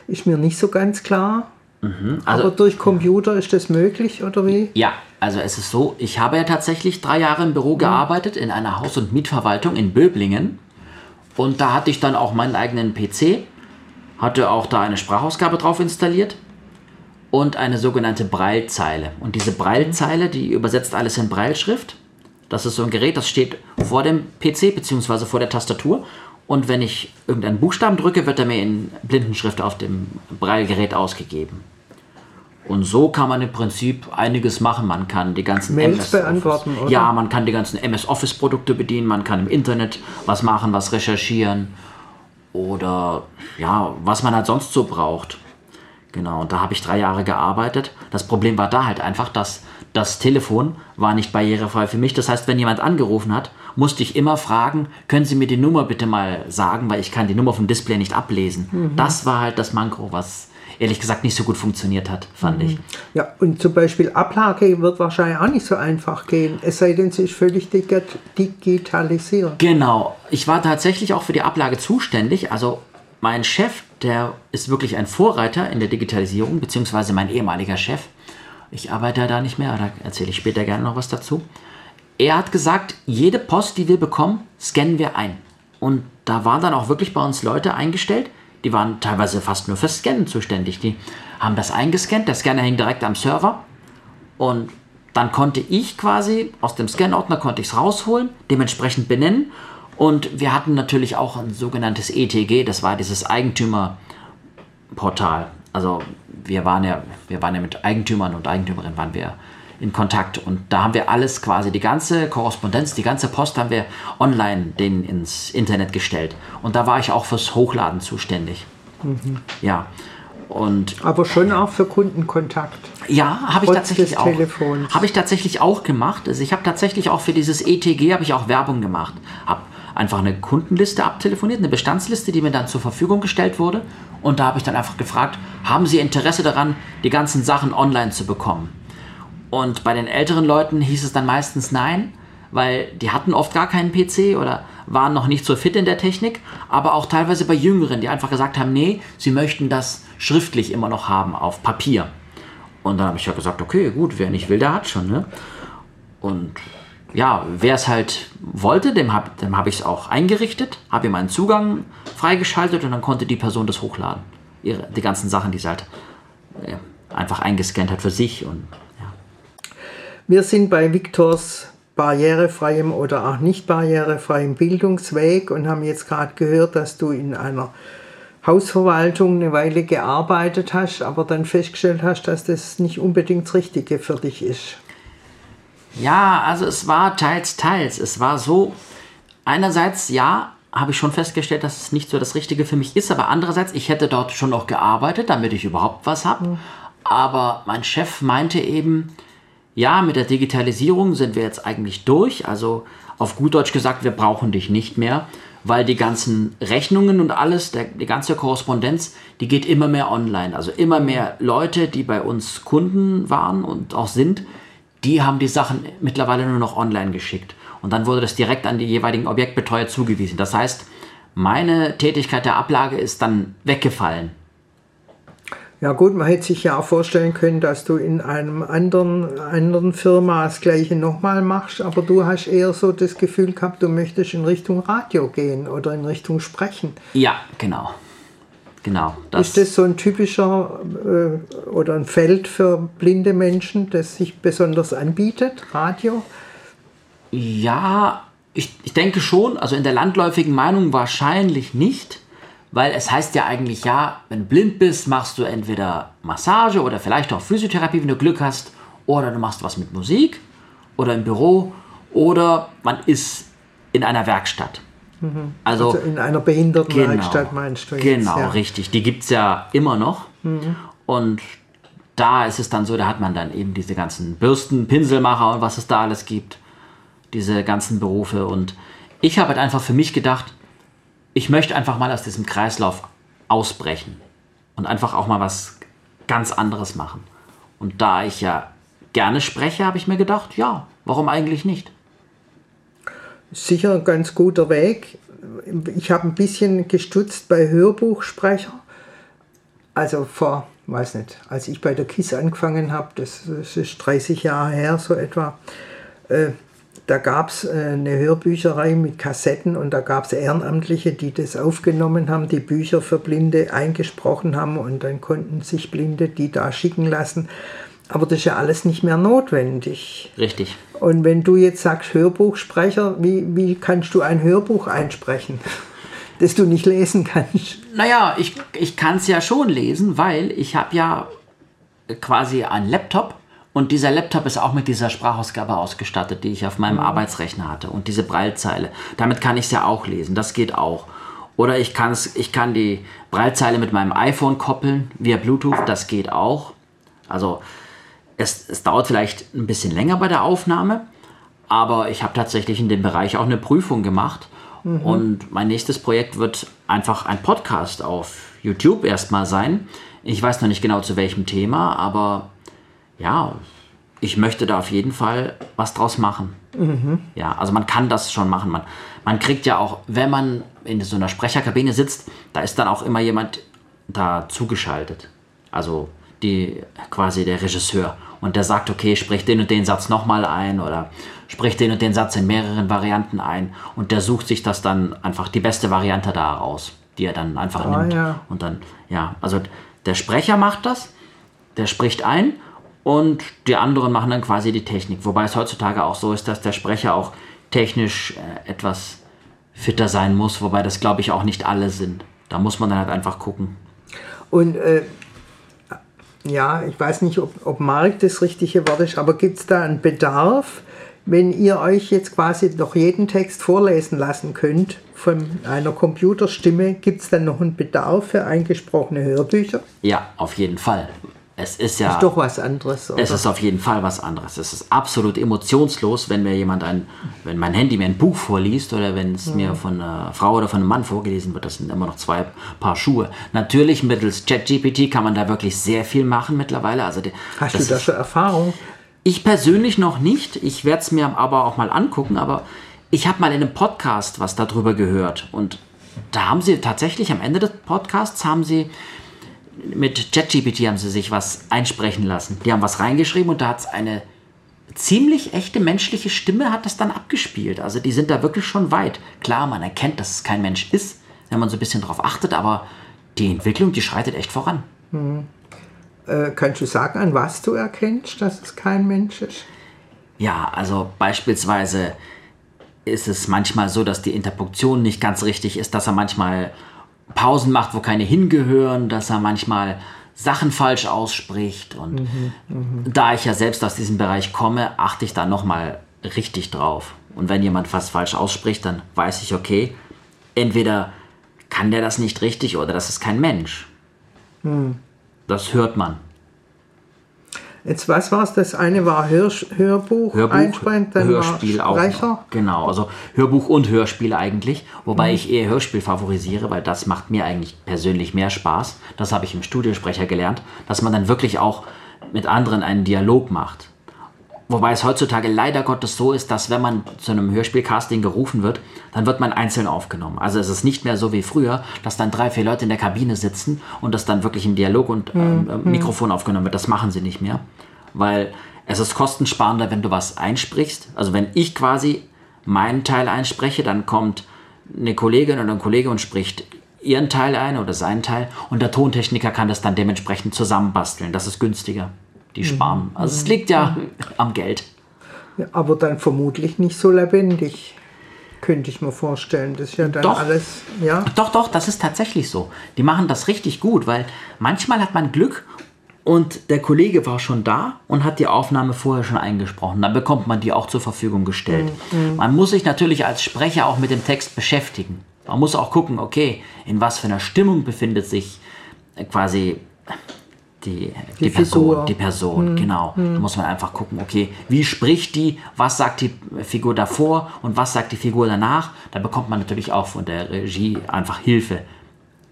ist mir nicht so ganz klar. Mhm, also, Aber durch Computer ist das möglich oder wie? Ja, also es ist so, ich habe ja tatsächlich drei Jahre im Büro mhm. gearbeitet, in einer Haus- und Mietverwaltung in Böblingen. Und da hatte ich dann auch meinen eigenen PC, hatte auch da eine Sprachausgabe drauf installiert und eine sogenannte Braillezeile. Und diese Braillezeile, die übersetzt alles in Brailleschrift. Das ist so ein Gerät, das steht vor dem PC bzw. vor der Tastatur. Und wenn ich irgendeinen Buchstaben drücke, wird er mir in Blindenschrift auf dem Braillegerät ausgegeben. Und so kann man im Prinzip einiges machen. Man kann die ganzen Mails MS beantworten, oder? Ja, man kann die ganzen MS Office Produkte bedienen, man kann im Internet was machen, was recherchieren oder ja, was man halt sonst so braucht. Genau, und da habe ich drei Jahre gearbeitet. Das Problem war da halt einfach, dass das Telefon war nicht barrierefrei für mich. Das heißt, wenn jemand angerufen hat, musste ich immer fragen, können Sie mir die Nummer bitte mal sagen, weil ich kann die Nummer vom Display nicht ablesen. Mhm. Das war halt das Manko, was ehrlich gesagt nicht so gut funktioniert hat, fand mhm. ich. Ja, und zum Beispiel Ablage wird wahrscheinlich auch nicht so einfach gehen, es sei denn, sie ist völlig digitalisiert. Genau, ich war tatsächlich auch für die Ablage zuständig, also mein Chef, der ist wirklich ein Vorreiter in der Digitalisierung, beziehungsweise mein ehemaliger Chef. Ich arbeite da nicht mehr, da erzähle ich später gerne noch was dazu. Er hat gesagt, jede Post, die wir bekommen, scannen wir ein. Und da waren dann auch wirklich bei uns Leute eingestellt, die waren teilweise fast nur fürs Scannen zuständig. Die haben das eingescannt, der Scanner hing direkt am Server und dann konnte ich quasi aus dem Scan-Ordner konnte ich es rausholen, dementsprechend benennen und wir hatten natürlich auch ein sogenanntes ETG, das war dieses Eigentümerportal. Also wir waren ja, wir waren ja mit Eigentümern und Eigentümerinnen waren wir in Kontakt. Und da haben wir alles quasi, die ganze Korrespondenz, die ganze Post haben wir online denen ins Internet gestellt. Und da war ich auch fürs Hochladen zuständig. Mhm. Ja. Und Aber schon auch für Kundenkontakt. Ja, habe ich tatsächlich auch. Habe ich tatsächlich auch gemacht. Also ich habe tatsächlich auch für dieses ETG habe ich auch Werbung gemacht. Habe einfach eine Kundenliste abtelefoniert, eine Bestandsliste, die mir dann zur Verfügung gestellt wurde. Und da habe ich dann einfach gefragt, haben Sie Interesse daran, die ganzen Sachen online zu bekommen? Und bei den älteren Leuten hieß es dann meistens nein, weil die hatten oft gar keinen PC oder waren noch nicht so fit in der Technik, aber auch teilweise bei Jüngeren, die einfach gesagt haben, nee, sie möchten das schriftlich immer noch haben auf Papier. Und dann habe ich ja gesagt, okay, gut, wer nicht will, der hat schon. Ne? Und ja, wer es halt wollte, dem habe dem hab ich es auch eingerichtet, habe ihm einen Zugang freigeschaltet und dann konnte die Person das hochladen. Ihre, die ganzen Sachen, die sie halt äh, einfach eingescannt hat für sich und wir sind bei Viktors barrierefreiem oder auch nicht barrierefreiem Bildungsweg und haben jetzt gerade gehört, dass du in einer Hausverwaltung eine Weile gearbeitet hast, aber dann festgestellt hast, dass das nicht unbedingt das Richtige für dich ist. Ja, also es war teils, teils. Es war so, einerseits ja, habe ich schon festgestellt, dass es nicht so das Richtige für mich ist, aber andererseits, ich hätte dort schon noch gearbeitet, damit ich überhaupt was habe. Mhm. Aber mein Chef meinte eben, ja, mit der Digitalisierung sind wir jetzt eigentlich durch. Also auf gut Deutsch gesagt, wir brauchen dich nicht mehr, weil die ganzen Rechnungen und alles, der, die ganze Korrespondenz, die geht immer mehr online. Also immer mehr Leute, die bei uns Kunden waren und auch sind, die haben die Sachen mittlerweile nur noch online geschickt. Und dann wurde das direkt an die jeweiligen Objektbetreuer zugewiesen. Das heißt, meine Tätigkeit der Ablage ist dann weggefallen. Ja gut, man hätte sich ja auch vorstellen können, dass du in einem anderen, anderen Firma das gleiche nochmal machst, aber du hast eher so das Gefühl gehabt, du möchtest in Richtung Radio gehen oder in Richtung Sprechen. Ja, genau. Genau. Das ist das so ein typischer äh, oder ein Feld für blinde Menschen, das sich besonders anbietet, Radio? Ja, ich, ich denke schon, also in der landläufigen Meinung wahrscheinlich nicht weil es heißt ja eigentlich, ja, wenn du blind bist, machst du entweder Massage oder vielleicht auch Physiotherapie, wenn du Glück hast, oder du machst was mit Musik oder im Büro oder man ist in einer Werkstatt. Mhm. Also, also, in einer Behindertenwerkstatt genau, meinst du jetzt? Genau, ja. richtig. Die gibt es ja immer noch. Mhm. Und da ist es dann so, da hat man dann eben diese ganzen Bürsten, Pinselmacher und was es da alles gibt. Diese ganzen Berufe. Und ich habe halt einfach für mich gedacht, ich möchte einfach mal aus diesem Kreislauf ausbrechen und einfach auch mal was ganz anderes machen. Und da ich ja gerne spreche, habe ich mir gedacht, ja, warum eigentlich nicht? Sicher ein ganz guter Weg. Ich habe ein bisschen gestutzt bei Hörbuchsprecher. Also vor, weiß nicht, als ich bei der KISS angefangen habe, das, das ist 30 Jahre her so etwa, äh, da gab es äh, eine Hörbücherei mit Kassetten und da gab es Ehrenamtliche, die das aufgenommen haben, die Bücher für Blinde eingesprochen haben und dann konnten sich Blinde die da schicken lassen. Aber das ist ja alles nicht mehr notwendig. Richtig. Und wenn du jetzt sagst Hörbuchsprecher, wie, wie kannst du ein Hörbuch einsprechen, das du nicht lesen kannst? Naja, ich, ich kann es ja schon lesen, weil ich habe ja quasi einen Laptop und dieser Laptop ist auch mit dieser Sprachausgabe ausgestattet, die ich auf meinem mhm. Arbeitsrechner hatte. Und diese Breilzeile. Damit kann ich es ja auch lesen. Das geht auch. Oder ich, kann's, ich kann die Breilzeile mit meinem iPhone koppeln via Bluetooth. Das geht auch. Also es, es dauert vielleicht ein bisschen länger bei der Aufnahme. Aber ich habe tatsächlich in dem Bereich auch eine Prüfung gemacht. Mhm. Und mein nächstes Projekt wird einfach ein Podcast auf YouTube erstmal sein, Ich weiß noch nicht genau zu welchem Thema, aber ja, ich möchte da auf jeden Fall was draus machen. Mhm. Ja, also man kann das schon machen. Man, man kriegt ja auch, wenn man in so einer Sprecherkabine sitzt, da ist dann auch immer jemand da zugeschaltet. Also die quasi der Regisseur. Und der sagt, okay, sprich den und den Satz nochmal ein oder sprich den und den Satz in mehreren Varianten ein. Und der sucht sich das dann einfach die beste Variante da raus, die er dann einfach oh, nimmt. Ja. Und dann, ja, also der Sprecher macht das, der spricht ein und die anderen machen dann quasi die Technik. Wobei es heutzutage auch so ist, dass der Sprecher auch technisch äh, etwas fitter sein muss, wobei das glaube ich auch nicht alle sind. Da muss man dann halt einfach gucken. Und äh, ja, ich weiß nicht, ob, ob Markt das richtige Wort ist, aber gibt es da einen Bedarf, wenn ihr euch jetzt quasi noch jeden Text vorlesen lassen könnt von einer Computerstimme, gibt es dann noch einen Bedarf für eingesprochene Hörbücher? Ja, auf jeden Fall. Es ist ja. Ist doch was anderes. Oder? Es ist auf jeden Fall was anderes. Es ist absolut emotionslos, wenn mir jemand ein, wenn mein Handy mir ein Buch vorliest oder wenn es mhm. mir von einer Frau oder von einem Mann vorgelesen wird. Das sind immer noch zwei Paar Schuhe. Natürlich mittels ChatGPT kann man da wirklich sehr viel machen mittlerweile. Also Hast du da schon Erfahrung? Ich persönlich noch nicht. Ich werde es mir aber auch mal angucken. Aber ich habe mal in einem Podcast was darüber gehört und da haben sie tatsächlich am Ende des Podcasts haben sie mit ChatGPT haben sie sich was einsprechen lassen. Die haben was reingeschrieben und da hat es eine ziemlich echte menschliche Stimme hat das dann abgespielt. Also die sind da wirklich schon weit. Klar, man erkennt, dass es kein Mensch ist, wenn man so ein bisschen drauf achtet, aber die Entwicklung, die schreitet echt voran. Hm. Äh, kannst du sagen, an was du erkennst, dass es kein Mensch ist? Ja, also beispielsweise ist es manchmal so, dass die Interpunktion nicht ganz richtig ist, dass er manchmal Pausen macht, wo keine hingehören, dass er manchmal Sachen falsch ausspricht. Und mhm, mh. da ich ja selbst aus diesem Bereich komme, achte ich da nochmal richtig drauf. Und wenn jemand was falsch ausspricht, dann weiß ich, okay, entweder kann der das nicht richtig oder das ist kein Mensch. Mhm. Das hört man. Jetzt, was war es? Das eine war Hör, Hörbuch, Hörbuch einsprechend, dann Hörspiel war Sprecher. Auch genau, also Hörbuch und Hörspiel eigentlich, wobei mhm. ich eher Hörspiel favorisiere, weil das macht mir eigentlich persönlich mehr Spaß. Das habe ich im Studiensprecher gelernt, dass man dann wirklich auch mit anderen einen Dialog macht. Wobei es heutzutage leider Gottes so ist, dass wenn man zu einem Hörspielcasting gerufen wird, dann wird man einzeln aufgenommen. Also es ist nicht mehr so wie früher, dass dann drei, vier Leute in der Kabine sitzen und das dann wirklich im Dialog und ähm, mhm. Mikrofon aufgenommen wird. Das machen sie nicht mehr, weil es ist kostensparender, wenn du was einsprichst. Also wenn ich quasi meinen Teil einspreche, dann kommt eine Kollegin oder ein Kollege und spricht ihren Teil ein oder seinen Teil und der Tontechniker kann das dann dementsprechend zusammenbasteln. Das ist günstiger die sparen. Mhm. Also es liegt ja mhm. am Geld. Ja, aber dann vermutlich nicht so lebendig, könnte ich mir vorstellen. Das ist ja dann doch, alles, ja. Doch, doch, das ist tatsächlich so. Die machen das richtig gut, weil manchmal hat man Glück und der Kollege war schon da und hat die Aufnahme vorher schon eingesprochen. Dann bekommt man die auch zur Verfügung gestellt. Mhm. Man muss sich natürlich als Sprecher auch mit dem Text beschäftigen. Man muss auch gucken, okay, in was für einer Stimmung befindet sich quasi die, die, die Person, die Person, hm. genau. Hm. Da muss man einfach gucken, okay, wie spricht die, was sagt die Figur davor und was sagt die Figur danach. Da bekommt man natürlich auch von der Regie einfach Hilfe,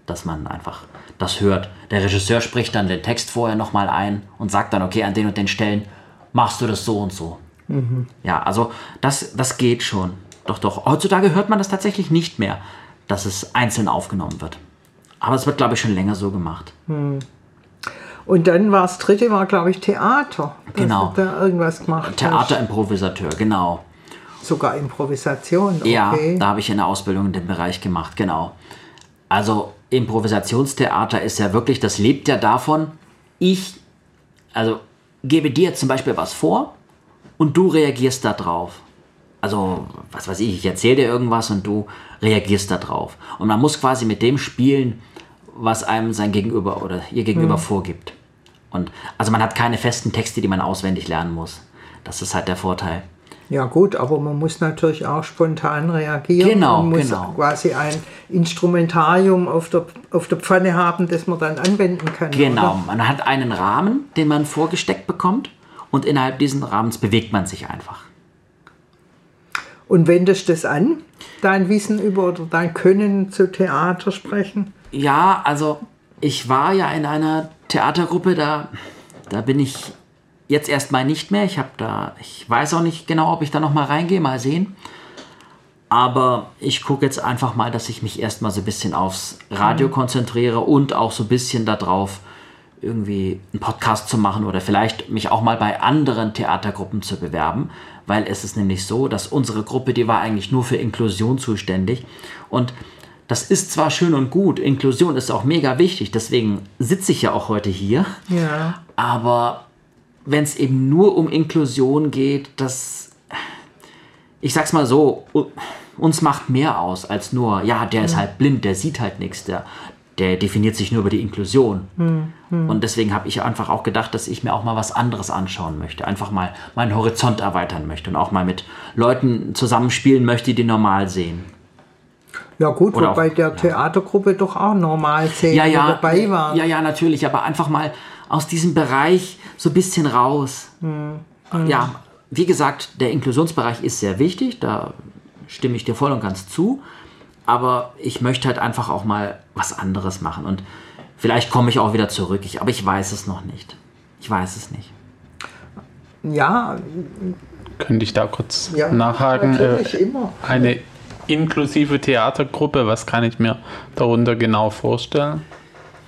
dass man einfach das hört. Der Regisseur spricht dann den Text vorher nochmal ein und sagt dann, okay, an den und den Stellen machst du das so und so. Mhm. Ja, also das, das geht schon. Doch, doch. Heutzutage hört man das tatsächlich nicht mehr, dass es einzeln aufgenommen wird. Aber es wird, glaube ich, schon länger so gemacht. Mhm. Und dann war das dritte, war glaube ich Theater. Genau. Da irgendwas gemacht. Theaterimprovisateur, genau. Sogar Improvisation. Okay. Ja, da habe ich eine Ausbildung in dem Bereich gemacht, genau. Also Improvisationstheater ist ja wirklich, das lebt ja davon, ich, also gebe dir zum Beispiel was vor und du reagierst darauf. Also, was weiß ich, ich erzähle dir irgendwas und du reagierst darauf. Und man muss quasi mit dem spielen, was einem sein Gegenüber oder ihr Gegenüber mhm. vorgibt. Und also man hat keine festen Texte, die man auswendig lernen muss. Das ist halt der Vorteil. Ja gut, aber man muss natürlich auch spontan reagieren. Genau, man muss genau. quasi ein Instrumentarium auf der, auf der Pfanne haben, das man dann anwenden kann. Genau, oder? man hat einen Rahmen, den man vorgesteckt bekommt und innerhalb dieses Rahmens bewegt man sich einfach. Und wendest du das an, dein Wissen über oder dein Können zu Theater sprechen? Ja, also ich war ja in einer Theatergruppe, da, da bin ich jetzt erstmal nicht mehr. Ich habe da, ich weiß auch nicht genau, ob ich da noch mal reingehe, mal sehen. Aber ich gucke jetzt einfach mal, dass ich mich erstmal so ein bisschen aufs Radio mhm. konzentriere und auch so ein bisschen darauf, irgendwie einen Podcast zu machen oder vielleicht mich auch mal bei anderen Theatergruppen zu bewerben, weil es ist nämlich so, dass unsere Gruppe, die war eigentlich nur für Inklusion zuständig und das ist zwar schön und gut, Inklusion ist auch mega wichtig, deswegen sitze ich ja auch heute hier, ja. aber wenn es eben nur um Inklusion geht, das, ich sag's mal so, uns macht mehr aus als nur, ja, der ist halt blind, der sieht halt nichts, der, der definiert sich nur über die Inklusion. Hm, hm. Und deswegen habe ich einfach auch gedacht, dass ich mir auch mal was anderes anschauen möchte, einfach mal meinen Horizont erweitern möchte und auch mal mit Leuten zusammenspielen möchte, die normal sehen. Ja gut, Oder wobei auch, der Theatergruppe doch auch normal sehen ja, ja, dabei war. Ja, ja, natürlich, aber einfach mal aus diesem Bereich so ein bisschen raus. Hm, hm. Ja, wie gesagt, der Inklusionsbereich ist sehr wichtig, da stimme ich dir voll und ganz zu. Aber ich möchte halt einfach auch mal was anderes machen. Und vielleicht komme ich auch wieder zurück. Ich, aber ich weiß es noch nicht. Ich weiß es nicht. Ja. Könnte ich da kurz ja, nachhaken? Natürlich äh, immer. Eine inklusive Theatergruppe, was kann ich mir darunter genau vorstellen?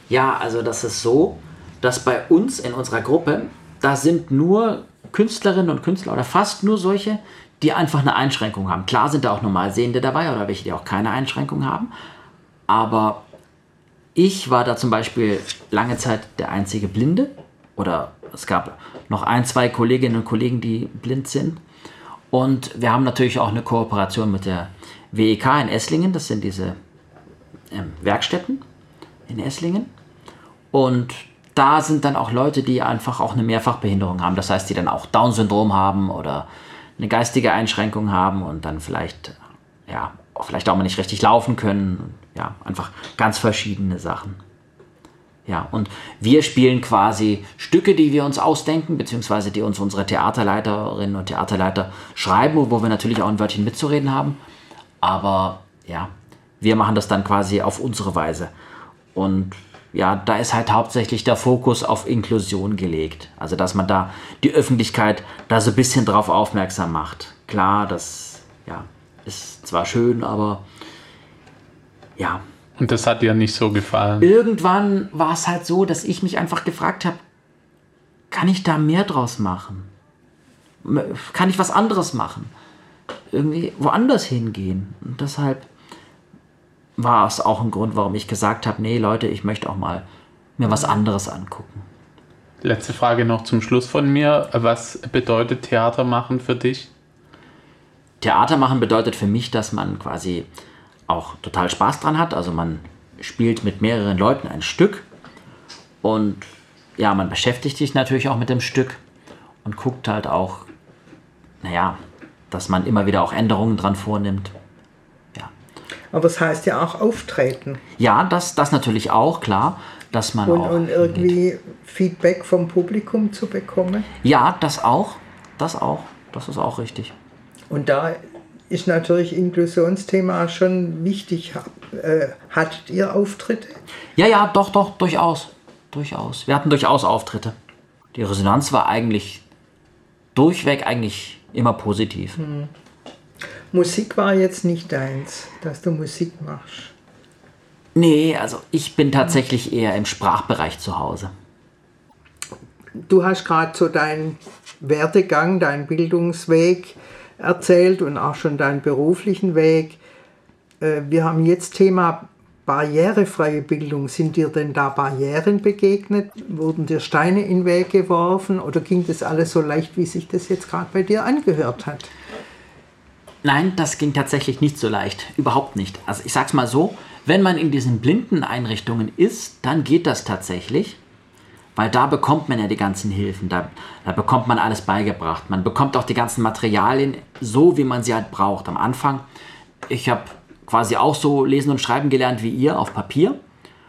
Ja, also das ist so, dass bei uns in unserer Gruppe, da sind nur Künstlerinnen und Künstler oder fast nur solche, die einfach eine Einschränkung haben. Klar sind da auch Normalsehende dabei oder welche, die auch keine Einschränkung haben. Aber ich war da zum Beispiel lange Zeit der einzige Blinde. Oder es gab noch ein, zwei Kolleginnen und Kollegen, die blind sind. Und wir haben natürlich auch eine Kooperation mit der WEK in Esslingen. Das sind diese ähm, Werkstätten in Esslingen. Und da sind dann auch Leute, die einfach auch eine Mehrfachbehinderung haben. Das heißt, die dann auch Down-Syndrom haben oder eine geistige Einschränkung haben und dann vielleicht, ja, vielleicht auch mal nicht richtig laufen können. Ja, einfach ganz verschiedene Sachen. Ja, und wir spielen quasi Stücke, die wir uns ausdenken, beziehungsweise die uns unsere Theaterleiterinnen und Theaterleiter schreiben, wo wir natürlich auch ein Wörtchen mitzureden haben. Aber ja, wir machen das dann quasi auf unsere Weise. Und ja, da ist halt hauptsächlich der Fokus auf Inklusion gelegt. Also, dass man da die Öffentlichkeit da so ein bisschen drauf aufmerksam macht. Klar, das ja, ist zwar schön, aber ja. Und das hat dir nicht so gefallen? Irgendwann war es halt so, dass ich mich einfach gefragt habe, kann ich da mehr draus machen? Kann ich was anderes machen? Irgendwie woanders hingehen? Und deshalb war es auch ein Grund, warum ich gesagt habe, nee Leute, ich möchte auch mal mir was anderes angucken. Letzte Frage noch zum Schluss von mir. Was bedeutet Theater machen für dich? Theater machen bedeutet für mich, dass man quasi auch total Spaß dran hat. Also man spielt mit mehreren Leuten ein Stück und ja, man beschäftigt sich natürlich auch mit dem Stück und guckt halt auch, naja, dass man immer wieder auch Änderungen dran vornimmt. Aber es heißt ja auch auftreten. Ja, das, das natürlich auch, klar. Dass man und, auch und irgendwie Feedback vom Publikum zu bekommen. Ja, das auch. Das auch. Das ist auch richtig. Und da ist natürlich Inklusionsthema schon wichtig. Äh, hattet ihr Auftritte? Ja, ja, doch, doch, durchaus. Durchaus. Wir hatten durchaus Auftritte. Die Resonanz war eigentlich durchweg eigentlich immer positiv. Hm. Musik war jetzt nicht deins, dass du Musik machst. Nee, also ich bin tatsächlich eher im Sprachbereich zu Hause. Du hast gerade so deinen Werdegang, deinen Bildungsweg erzählt und auch schon deinen beruflichen Weg. Äh, wir haben jetzt Thema barrierefreie Bildung. Sind dir denn da Barrieren begegnet? Wurden dir Steine in den Weg geworfen oder ging das alles so leicht, wie sich das jetzt gerade bei dir angehört hat? Nein, das ging tatsächlich nicht so leicht. Überhaupt nicht. Also ich sag's mal so, wenn man in diesen blinden Einrichtungen ist, dann geht das tatsächlich. Weil da bekommt man ja die ganzen Hilfen, da, da bekommt man alles beigebracht. Man bekommt auch die ganzen Materialien so, wie man sie halt braucht. Am Anfang, ich habe quasi auch so lesen und schreiben gelernt wie ihr auf Papier.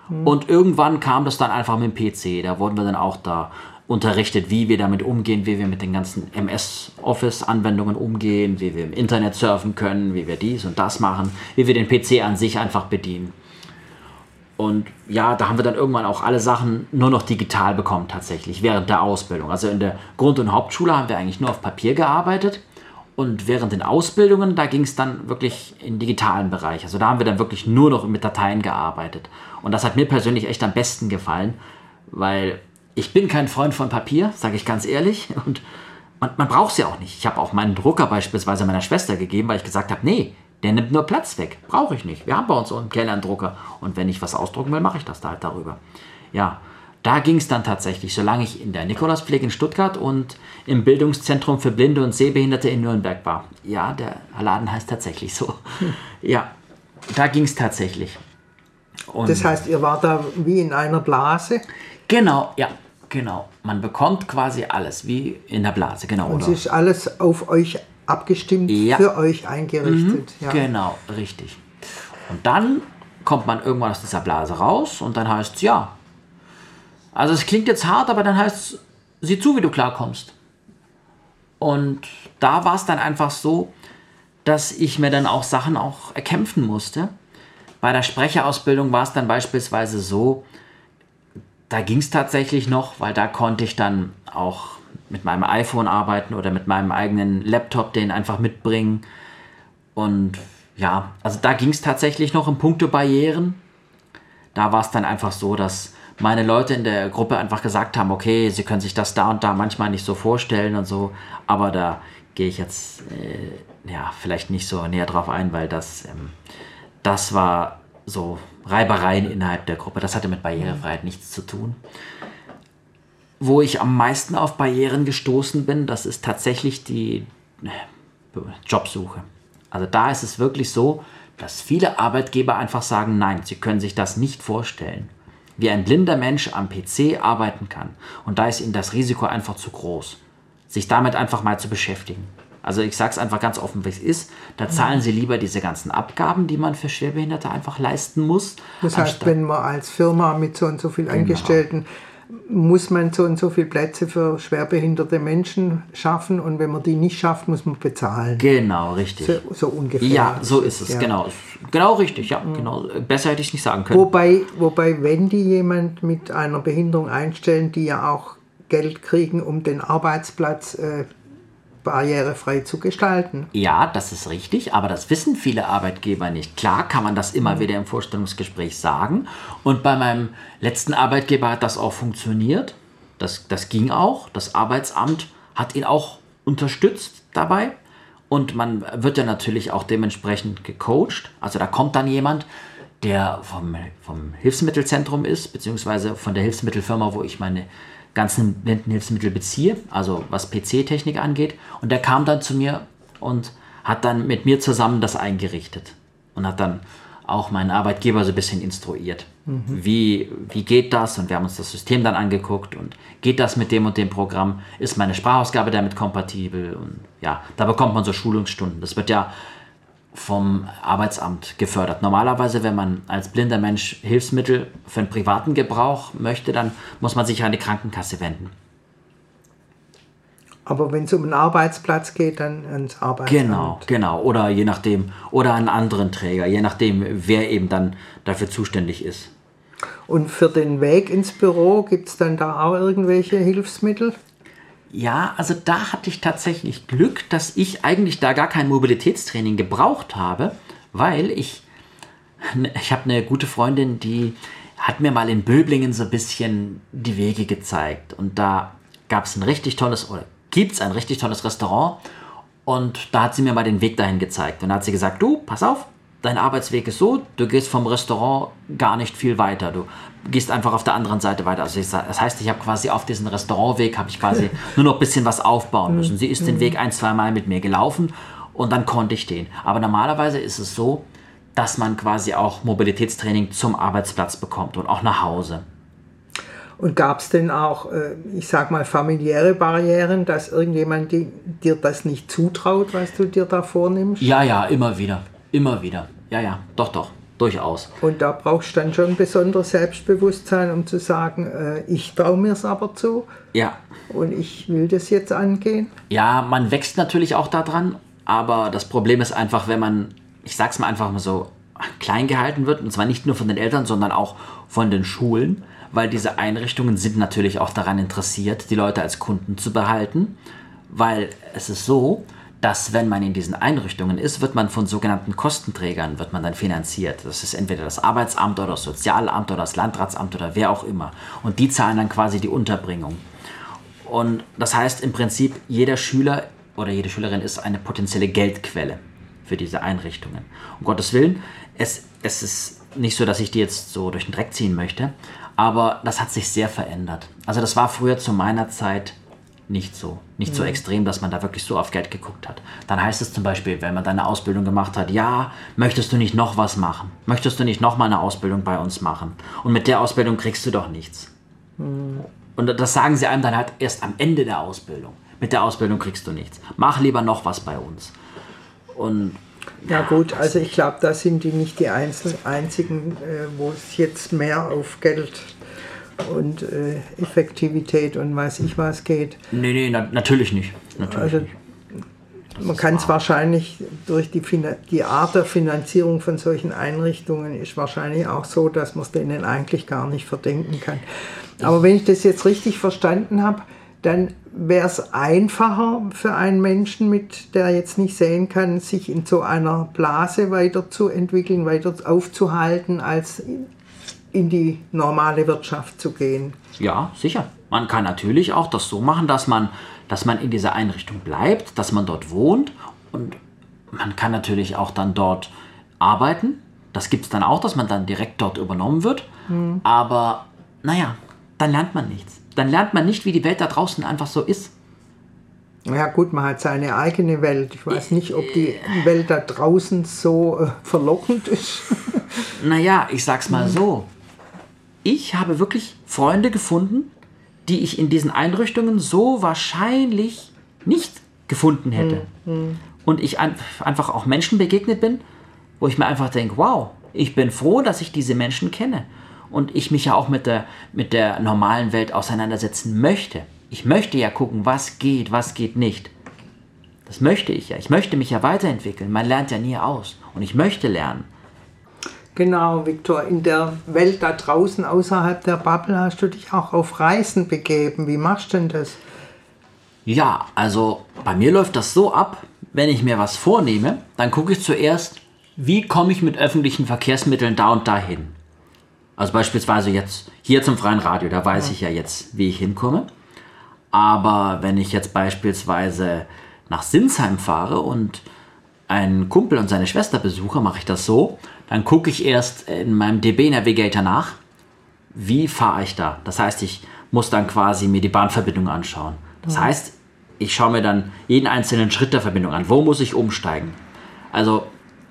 Mhm. Und irgendwann kam das dann einfach mit dem PC. Da wurden wir dann auch da unterrichtet, wie wir damit umgehen, wie wir mit den ganzen MS-Office-Anwendungen umgehen, wie wir im Internet surfen können, wie wir dies und das machen, wie wir den PC an sich einfach bedienen. Und ja, da haben wir dann irgendwann auch alle Sachen nur noch digital bekommen, tatsächlich, während der Ausbildung. Also in der Grund- und Hauptschule haben wir eigentlich nur auf Papier gearbeitet. Und während den Ausbildungen, da ging es dann wirklich in den digitalen Bereich. Also da haben wir dann wirklich nur noch mit Dateien gearbeitet. Und das hat mir persönlich echt am besten gefallen, weil ich bin kein Freund von Papier, sage ich ganz ehrlich. Und man, man braucht es ja auch nicht. Ich habe auch meinen Drucker beispielsweise meiner Schwester gegeben, weil ich gesagt habe, nee, der nimmt nur Platz weg. Brauche ich nicht. Wir haben bei uns einen Keller einen Drucker. Und wenn ich was ausdrucken will, mache ich das da halt darüber. Ja, da ging es dann tatsächlich, solange ich in der Nikolauspflege in Stuttgart und im Bildungszentrum für Blinde und Sehbehinderte in Nürnberg war. Ja, der Laden heißt tatsächlich so. Hm. Ja, da ging es tatsächlich. Und das heißt, ihr wart da wie in einer Blase? Genau, ja, genau. Man bekommt quasi alles wie in der Blase, genau. Und es ist alles auf euch abgestimmt, ja. für euch eingerichtet. Mhm, ja. Genau, richtig. Und dann kommt man irgendwann aus dieser Blase raus und dann heißt es, ja, also es klingt jetzt hart, aber dann heißt es, sieh zu, wie du klarkommst. Und da war es dann einfach so, dass ich mir dann auch Sachen auch erkämpfen musste. Bei der Sprecherausbildung war es dann beispielsweise so, da ging es tatsächlich noch, weil da konnte ich dann auch mit meinem iPhone arbeiten oder mit meinem eigenen Laptop den einfach mitbringen. Und ja, also da ging es tatsächlich noch in puncto Barrieren. Da war es dann einfach so, dass meine Leute in der Gruppe einfach gesagt haben, okay, sie können sich das da und da manchmal nicht so vorstellen und so, aber da gehe ich jetzt äh, ja vielleicht nicht so näher drauf ein, weil das, ähm, das war so Reibereien innerhalb der Gruppe. Das hatte mit Barrierefreiheit nichts zu tun. Wo ich am meisten auf Barrieren gestoßen bin, das ist tatsächlich die äh, Jobsuche. Also da ist es wirklich so, dass viele Arbeitgeber einfach sagen, nein, sie können sich das nicht vorstellen wie ein blinder Mensch am PC arbeiten kann. Und da ist ihnen das Risiko einfach zu groß, sich damit einfach mal zu beschäftigen. Also ich sage es einfach ganz offen, wie es ist. Da zahlen sie lieber diese ganzen Abgaben, die man für Schwerbehinderte einfach leisten muss. Das heißt, wenn man als Firma mit so und so vielen genau. Muss man so und so viele Plätze für schwerbehinderte Menschen schaffen und wenn man die nicht schafft, muss man bezahlen. Genau, richtig. So, so ungefähr. Ja, so ist es, ja. genau. Genau richtig, ja. Mhm. Genau. Besser hätte ich es nicht sagen können. Wobei, wobei, wenn die jemand mit einer Behinderung einstellen, die ja auch Geld kriegen, um den Arbeitsplatz äh, barrierefrei zu gestalten. Ja, das ist richtig, aber das wissen viele Arbeitgeber nicht. Klar kann man das immer mhm. wieder im Vorstellungsgespräch sagen. Und bei meinem letzten Arbeitgeber hat das auch funktioniert. Das, das ging auch. Das Arbeitsamt hat ihn auch unterstützt dabei. Und man wird ja natürlich auch dementsprechend gecoacht. Also da kommt dann jemand, der vom, vom Hilfsmittelzentrum ist, beziehungsweise von der Hilfsmittelfirma, wo ich meine ganzen Blindenhilfsmittel beziehe, also was PC-Technik angeht. Und der kam dann zu mir und hat dann mit mir zusammen das eingerichtet und hat dann auch meinen Arbeitgeber so ein bisschen instruiert. Mhm. Wie, wie geht das? Und wir haben uns das System dann angeguckt und geht das mit dem und dem Programm? Ist meine Sprachausgabe damit kompatibel? Und ja, da bekommt man so Schulungsstunden. Das wird ja vom Arbeitsamt gefördert. Normalerweise, wenn man als blinder Mensch Hilfsmittel für einen privaten Gebrauch möchte, dann muss man sich an die Krankenkasse wenden. Aber wenn es um einen Arbeitsplatz geht, dann ans Arbeitsamt. Genau, genau. Oder je nachdem, oder einen anderen Träger, je nachdem, wer eben dann dafür zuständig ist. Und für den Weg ins Büro gibt es dann da auch irgendwelche Hilfsmittel? Ja, also da hatte ich tatsächlich Glück, dass ich eigentlich da gar kein Mobilitätstraining gebraucht habe, weil ich, ich habe eine gute Freundin, die hat mir mal in Böblingen so ein bisschen die Wege gezeigt. Und da gab es ein richtig tolles, oder gibt es ein richtig tolles Restaurant. Und da hat sie mir mal den Weg dahin gezeigt. Und da hat sie gesagt, du, pass auf, dein Arbeitsweg ist so, du gehst vom Restaurant gar nicht viel weiter. Du gehst einfach auf der anderen Seite weiter. Also ich, das heißt, ich habe quasi auf diesen Restaurantweg habe ich quasi nur noch ein bisschen was aufbauen müssen. Sie ist den Weg ein, zwei Mal mit mir gelaufen und dann konnte ich den. Aber normalerweise ist es so, dass man quasi auch Mobilitätstraining zum Arbeitsplatz bekommt und auch nach Hause. Und gab es denn auch, äh, ich sag mal, familiäre Barrieren, dass irgendjemand dir das nicht zutraut, was du dir da vornimmst? Ja, ja, immer wieder. Immer wieder. Ja, ja, doch, doch. Durchaus. Und da brauchst du dann schon besonderes Selbstbewusstsein, um zu sagen, äh, ich traue mir es aber zu. Ja. Und ich will das jetzt angehen. Ja, man wächst natürlich auch daran, aber das Problem ist einfach, wenn man, ich sag's mal einfach mal so, klein gehalten wird. Und zwar nicht nur von den Eltern, sondern auch von den Schulen, weil diese Einrichtungen sind natürlich auch daran interessiert, die Leute als Kunden zu behalten. Weil es ist so, dass wenn man in diesen Einrichtungen ist, wird man von sogenannten Kostenträgern wird man dann finanziert. Das ist entweder das Arbeitsamt oder das Sozialamt oder das Landratsamt oder wer auch immer. Und die zahlen dann quasi die Unterbringung. Und das heißt im Prinzip, jeder Schüler oder jede Schülerin ist eine potenzielle Geldquelle für diese Einrichtungen. Um Gottes Willen, es, es ist nicht so, dass ich die jetzt so durch den Dreck ziehen möchte, aber das hat sich sehr verändert. Also das war früher zu meiner Zeit nicht so. Nicht mhm. so extrem, dass man da wirklich so auf Geld geguckt hat. Dann heißt es zum Beispiel, wenn man deine Ausbildung gemacht hat, ja, möchtest du nicht noch was machen? Möchtest du nicht noch mal eine Ausbildung bei uns machen? Und mit der Ausbildung kriegst du doch nichts. Mhm. Und das sagen sie einem dann halt erst am Ende der Ausbildung. Mit der Ausbildung kriegst du nichts. Mach lieber noch was bei uns. Und ja gut, also ich glaube, da sind die nicht die einzigen, äh, wo es jetzt mehr auf Geld und äh, Effektivität und weiß ich was geht. Nee, nee, na, natürlich nicht. Natürlich also, nicht. Man kann es wahrscheinlich durch die, die Art der Finanzierung von solchen Einrichtungen ist wahrscheinlich auch so, dass man es denen eigentlich gar nicht verdenken kann. Aber wenn ich das jetzt richtig verstanden habe, dann wäre es einfacher für einen Menschen, mit der jetzt nicht sehen kann, sich in so einer Blase weiterzuentwickeln, weiter aufzuhalten, als in die normale Wirtschaft zu gehen. Ja, sicher. Man kann natürlich auch das so machen, dass man, dass man in dieser Einrichtung bleibt, dass man dort wohnt und man kann natürlich auch dann dort arbeiten. Das gibt es dann auch, dass man dann direkt dort übernommen wird. Mhm. Aber naja, dann lernt man nichts. Dann lernt man nicht, wie die Welt da draußen einfach so ist. Ja gut, man hat seine eigene Welt. Ich weiß nicht, ob die Welt da draußen so äh, verlockend ist. naja, ich sag's mal so ich habe wirklich Freunde gefunden, die ich in diesen Einrichtungen so wahrscheinlich nicht gefunden hätte. Mhm. Und ich einfach auch Menschen begegnet bin, wo ich mir einfach denke, wow, ich bin froh, dass ich diese Menschen kenne. Und ich mich ja auch mit der, mit der normalen Welt auseinandersetzen möchte. Ich möchte ja gucken, was geht, was geht nicht. Das möchte ich ja. Ich möchte mich ja weiterentwickeln. Man lernt ja nie aus. Und ich möchte lernen. Genau, Viktor, in der Welt da draußen außerhalb der Bubble hast du dich auch auf Reisen begeben. Wie machst du denn das? Ja, also bei mir läuft das so ab, wenn ich mir was vornehme, dann gucke ich zuerst, wie komme ich mit öffentlichen Verkehrsmitteln da und dahin. Also beispielsweise jetzt hier zum freien Radio, da weiß ja. ich ja jetzt, wie ich hinkomme. Aber wenn ich jetzt beispielsweise nach Sinsheim fahre und einen Kumpel und seine Schwester besuche, mache ich das so, dann gucke ich erst in meinem DB Navigator nach, wie fahre ich da. Das heißt, ich muss dann quasi mir die Bahnverbindung anschauen. Das mhm. heißt, ich schaue mir dann jeden einzelnen Schritt der Verbindung an. Wo muss ich umsteigen? Also,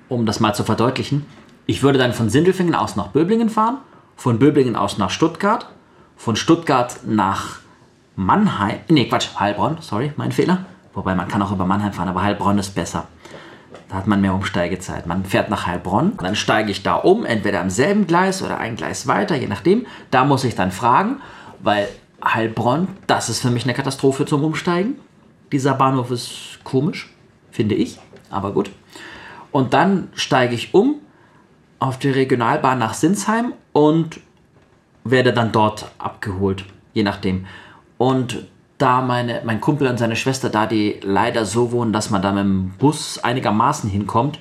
um das mal zu verdeutlichen, ich würde dann von Sindelfingen aus nach Böblingen fahren, von Böblingen aus nach Stuttgart, von Stuttgart nach Mannheim, nee, Quatsch, Heilbronn, sorry, mein Fehler. Wobei man kann auch über Mannheim fahren, aber Heilbronn ist besser. Da hat man mehr Umsteigezeit. Man fährt nach Heilbronn, dann steige ich da um, entweder am selben Gleis oder ein Gleis weiter, je nachdem. Da muss ich dann fragen, weil Heilbronn, das ist für mich eine Katastrophe zum Umsteigen. Dieser Bahnhof ist komisch, finde ich, aber gut. Und dann steige ich um auf die Regionalbahn nach Sinsheim und werde dann dort abgeholt, je nachdem. Und da meine, mein Kumpel und seine Schwester, da die leider so wohnen, dass man da mit dem Bus einigermaßen hinkommt,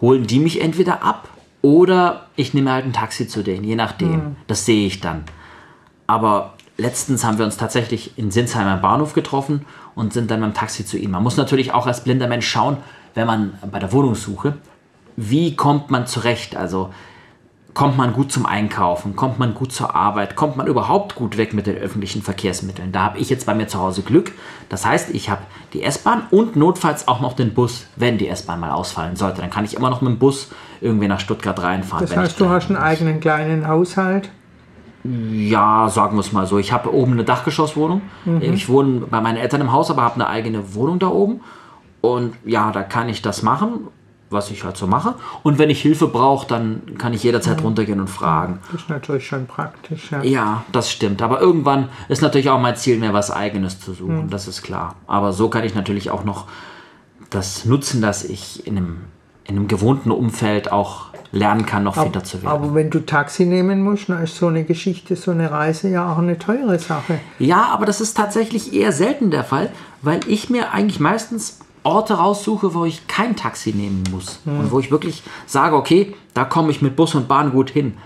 holen die mich entweder ab oder ich nehme halt ein Taxi zu denen, je nachdem. Mhm. Das sehe ich dann. Aber letztens haben wir uns tatsächlich in Sinsheim am Bahnhof getroffen und sind dann mit dem Taxi zu ihnen. Man muss natürlich auch als blinder Mensch schauen, wenn man bei der Wohnungssuche, wie kommt man zurecht? Also kommt man gut zum Einkaufen, kommt man gut zur Arbeit, kommt man überhaupt gut weg mit den öffentlichen Verkehrsmitteln. Da habe ich jetzt bei mir zu Hause Glück. Das heißt, ich habe die S-Bahn und notfalls auch noch den Bus, wenn die S-Bahn mal ausfallen sollte. Dann kann ich immer noch mit dem Bus irgendwie nach Stuttgart reinfahren. Das heißt, du hast einen eigenen kleinen Haushalt? Ja, sagen wir es mal so. Ich habe oben eine Dachgeschosswohnung. Mhm. Ich wohne bei meinen Eltern im Haus, aber habe eine eigene Wohnung da oben. Und ja, da kann ich das machen was ich halt so mache. Und wenn ich Hilfe brauche, dann kann ich jederzeit runtergehen und fragen. Das ist natürlich schon praktisch, ja. Ja, das stimmt. Aber irgendwann ist natürlich auch mein Ziel, mir was Eigenes zu suchen. Mhm. Das ist klar. Aber so kann ich natürlich auch noch das nutzen, dass ich in einem in einem gewohnten Umfeld auch lernen kann, noch fitter zu werden. Aber wenn du Taxi nehmen musst, dann ist so eine Geschichte, so eine Reise ja auch eine teure Sache. Ja, aber das ist tatsächlich eher selten der Fall, weil ich mir eigentlich meistens Orte raussuche, wo ich kein Taxi nehmen muss. Hm. Und wo ich wirklich sage, okay, da komme ich mit Bus und Bahn gut hin.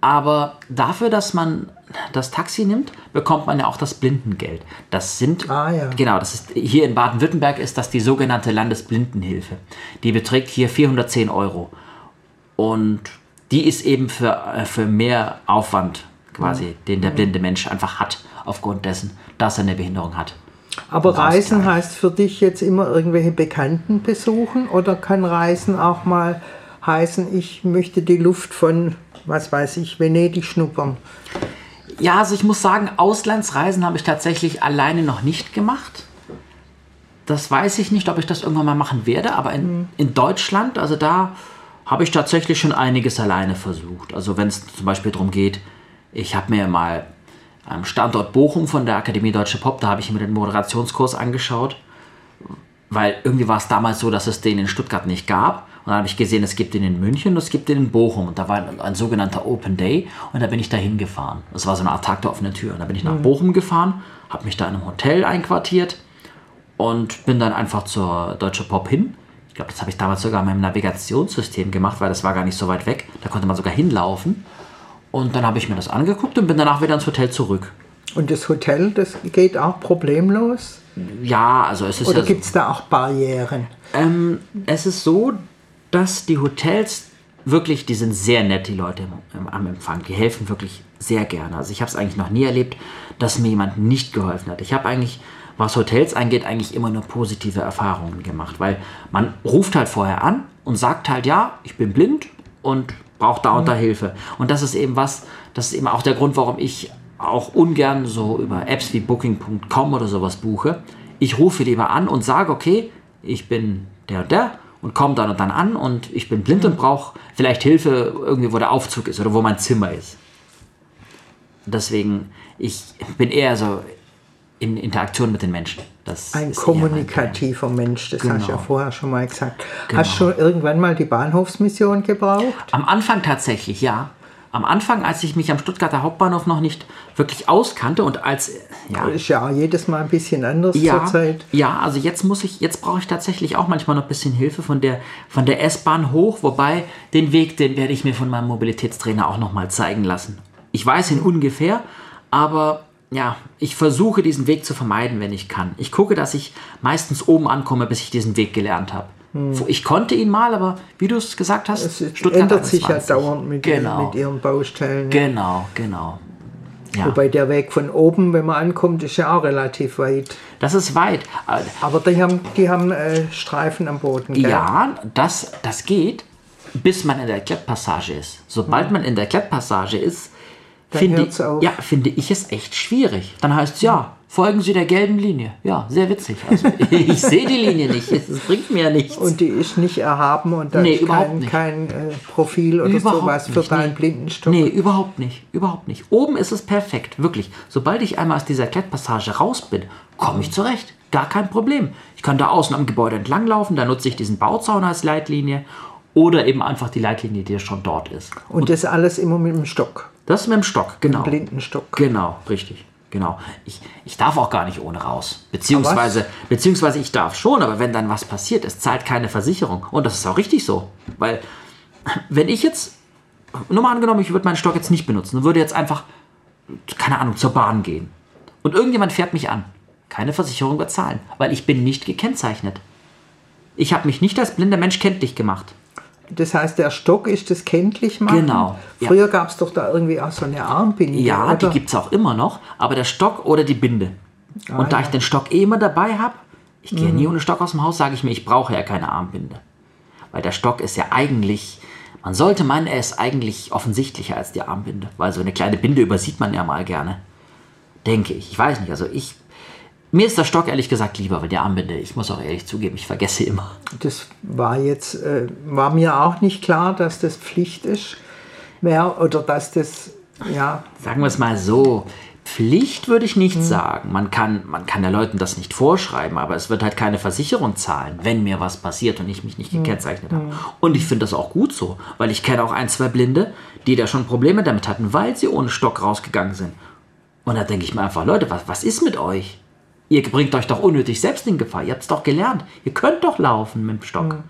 Aber dafür, dass man das Taxi nimmt, bekommt man ja auch das Blindengeld. Das sind, ah, ja. genau, das ist, hier in Baden-Württemberg ist das die sogenannte Landesblindenhilfe. Die beträgt hier 410 Euro. Und die ist eben für, äh, für mehr Aufwand quasi, mhm. den der blinde Mensch einfach hat, aufgrund dessen, dass er eine Behinderung hat. Aber Reisen heißt für dich jetzt immer irgendwelche Bekannten besuchen oder kann Reisen auch mal heißen, ich möchte die Luft von, was weiß ich, Venedig schnuppern? Ja, also ich muss sagen, Auslandsreisen habe ich tatsächlich alleine noch nicht gemacht. Das weiß ich nicht, ob ich das irgendwann mal machen werde, aber in, mhm. in Deutschland, also da habe ich tatsächlich schon einiges alleine versucht. Also wenn es zum Beispiel darum geht, ich habe mir mal am Standort Bochum von der Akademie Deutsche Pop, da habe ich mir den Moderationskurs angeschaut, weil irgendwie war es damals so, dass es den in Stuttgart nicht gab. Und dann habe ich gesehen, es gibt den in München und es gibt den in Bochum. Und da war ein, ein sogenannter Open Day und da bin ich da hingefahren. Das war so eine Art Tag der offenen Tür. Und da bin ich nach mhm. Bochum gefahren, habe mich da in einem Hotel einquartiert und bin dann einfach zur Deutsche Pop hin. Ich glaube, das habe ich damals sogar in meinem Navigationssystem gemacht, weil das war gar nicht so weit weg. Da konnte man sogar hinlaufen. Und dann habe ich mir das angeguckt und bin danach wieder ins Hotel zurück. Und das Hotel, das geht auch problemlos? Ja, also es ist. Oder ja gibt es da auch Barrieren? Ähm, es ist so, dass die Hotels wirklich, die sind sehr nett, die Leute am Empfang. Die helfen wirklich sehr gerne. Also ich habe es eigentlich noch nie erlebt, dass mir jemand nicht geholfen hat. Ich habe eigentlich, was Hotels angeht, eigentlich immer nur positive Erfahrungen gemacht, weil man ruft halt vorher an und sagt halt, ja, ich bin blind und braucht da und da mhm. Hilfe. Und das ist eben was, das ist eben auch der Grund, warum ich auch ungern so über Apps wie Booking.com oder sowas buche. Ich rufe lieber an und sage, okay, ich bin der und der und komme dann und dann an und ich bin blind und brauche vielleicht Hilfe irgendwie, wo der Aufzug ist oder wo mein Zimmer ist. Deswegen, ich bin eher so in Interaktion mit den Menschen. Das ein kommunikativer Mensch, das genau. hast du ja genau. vorher schon mal gesagt. Genau. Hast du irgendwann mal die Bahnhofsmission gebraucht? Am Anfang tatsächlich, ja. Am Anfang, als ich mich am Stuttgarter Hauptbahnhof noch nicht wirklich auskannte und als ja, ist ja jedes Mal ein bisschen anders ja, zur Zeit. Ja, also jetzt muss ich, jetzt brauche ich tatsächlich auch manchmal noch ein bisschen Hilfe von der von der S-Bahn hoch, wobei den Weg, den werde ich mir von meinem Mobilitätstrainer auch noch mal zeigen lassen. Ich weiß ihn ungefähr, aber ja, ich versuche diesen Weg zu vermeiden, wenn ich kann. Ich gucke, dass ich meistens oben ankomme, bis ich diesen Weg gelernt habe. Hm. Ich konnte ihn mal, aber wie du es gesagt hast, es Stuttgart ändert sich ja dauernd mit, genau. mit ihren Baustellen. Genau, genau. Ja. Wobei der Weg von oben, wenn man ankommt, ist ja auch relativ weit. Das ist weit. Aber die haben, die haben äh, Streifen am Boden. Gell? Ja, das, das geht, bis man in der Klettpassage ist. Sobald hm. man in der Klettpassage ist, finde, ja, finde ich es echt schwierig. Dann heißt es ja, folgen Sie der gelben Linie. Ja, sehr witzig. Also, ich sehe die Linie nicht. Das bringt mir ja nichts. Und die ist nicht erhaben und da nee, kein, kein äh, Profil oder überhaupt sowas für nicht, deinen nee. Blindenstock. Nee, überhaupt nicht. Überhaupt nicht. Oben ist es perfekt, wirklich. Sobald ich einmal aus dieser Klettpassage raus bin, komme ich zurecht. Gar kein Problem. Ich kann da außen am Gebäude entlang laufen, da nutze ich diesen Bauzaun als Leitlinie oder eben einfach die Leitlinie, die schon dort ist. Und, und das alles immer mit dem Stock? Das mit dem Stock, genau. Dem Blindenstock. Genau, richtig. Genau. Ich, ich darf auch gar nicht ohne raus. Beziehungsweise, beziehungsweise ich darf schon, aber wenn dann was passiert, es zahlt keine Versicherung. Und das ist auch richtig so. Weil, wenn ich jetzt, nur mal angenommen, ich würde meinen Stock jetzt nicht benutzen und würde jetzt einfach, keine Ahnung, zur Bahn gehen. Und irgendjemand fährt mich an. Keine Versicherung bezahlen, weil ich bin nicht gekennzeichnet. Ich habe mich nicht als blinder Mensch kenntlich gemacht. Das heißt, der Stock ist das kenntlich machen. Genau. Früher ja. gab es doch da irgendwie auch so eine Armbinde. Ja, oder? die gibt es auch immer noch, aber der Stock oder die Binde. Ah, und da ja. ich den Stock eh immer dabei habe, ich gehe mhm. nie ohne Stock aus dem Haus, sage ich mir, ich brauche ja keine Armbinde. Weil der Stock ist ja eigentlich, man sollte meinen, er ist eigentlich offensichtlicher als die Armbinde. Weil so eine kleine Binde übersieht man ja mal gerne. Denke ich. Ich weiß nicht, also ich mir ist der Stock ehrlich gesagt lieber, weil die Armbinde, ich muss auch ehrlich zugeben, ich vergesse immer. Das war jetzt, äh, war mir auch nicht klar, dass das Pflicht ist, mehr, oder dass das, ja. Sagen wir es mal so, Pflicht würde ich nicht hm. sagen. Man kann, man kann den Leuten das nicht vorschreiben, aber es wird halt keine Versicherung zahlen, wenn mir was passiert und ich mich nicht hm. gekennzeichnet hm. habe. Und ich finde das auch gut so, weil ich kenne auch ein, zwei Blinde, die da schon Probleme damit hatten, weil sie ohne Stock rausgegangen sind. Und da denke ich mir einfach, Leute, was, was ist mit euch? Ihr bringt euch doch unnötig selbst in Gefahr. Ihr habt es doch gelernt. Ihr könnt doch laufen mit dem Stock. Hm.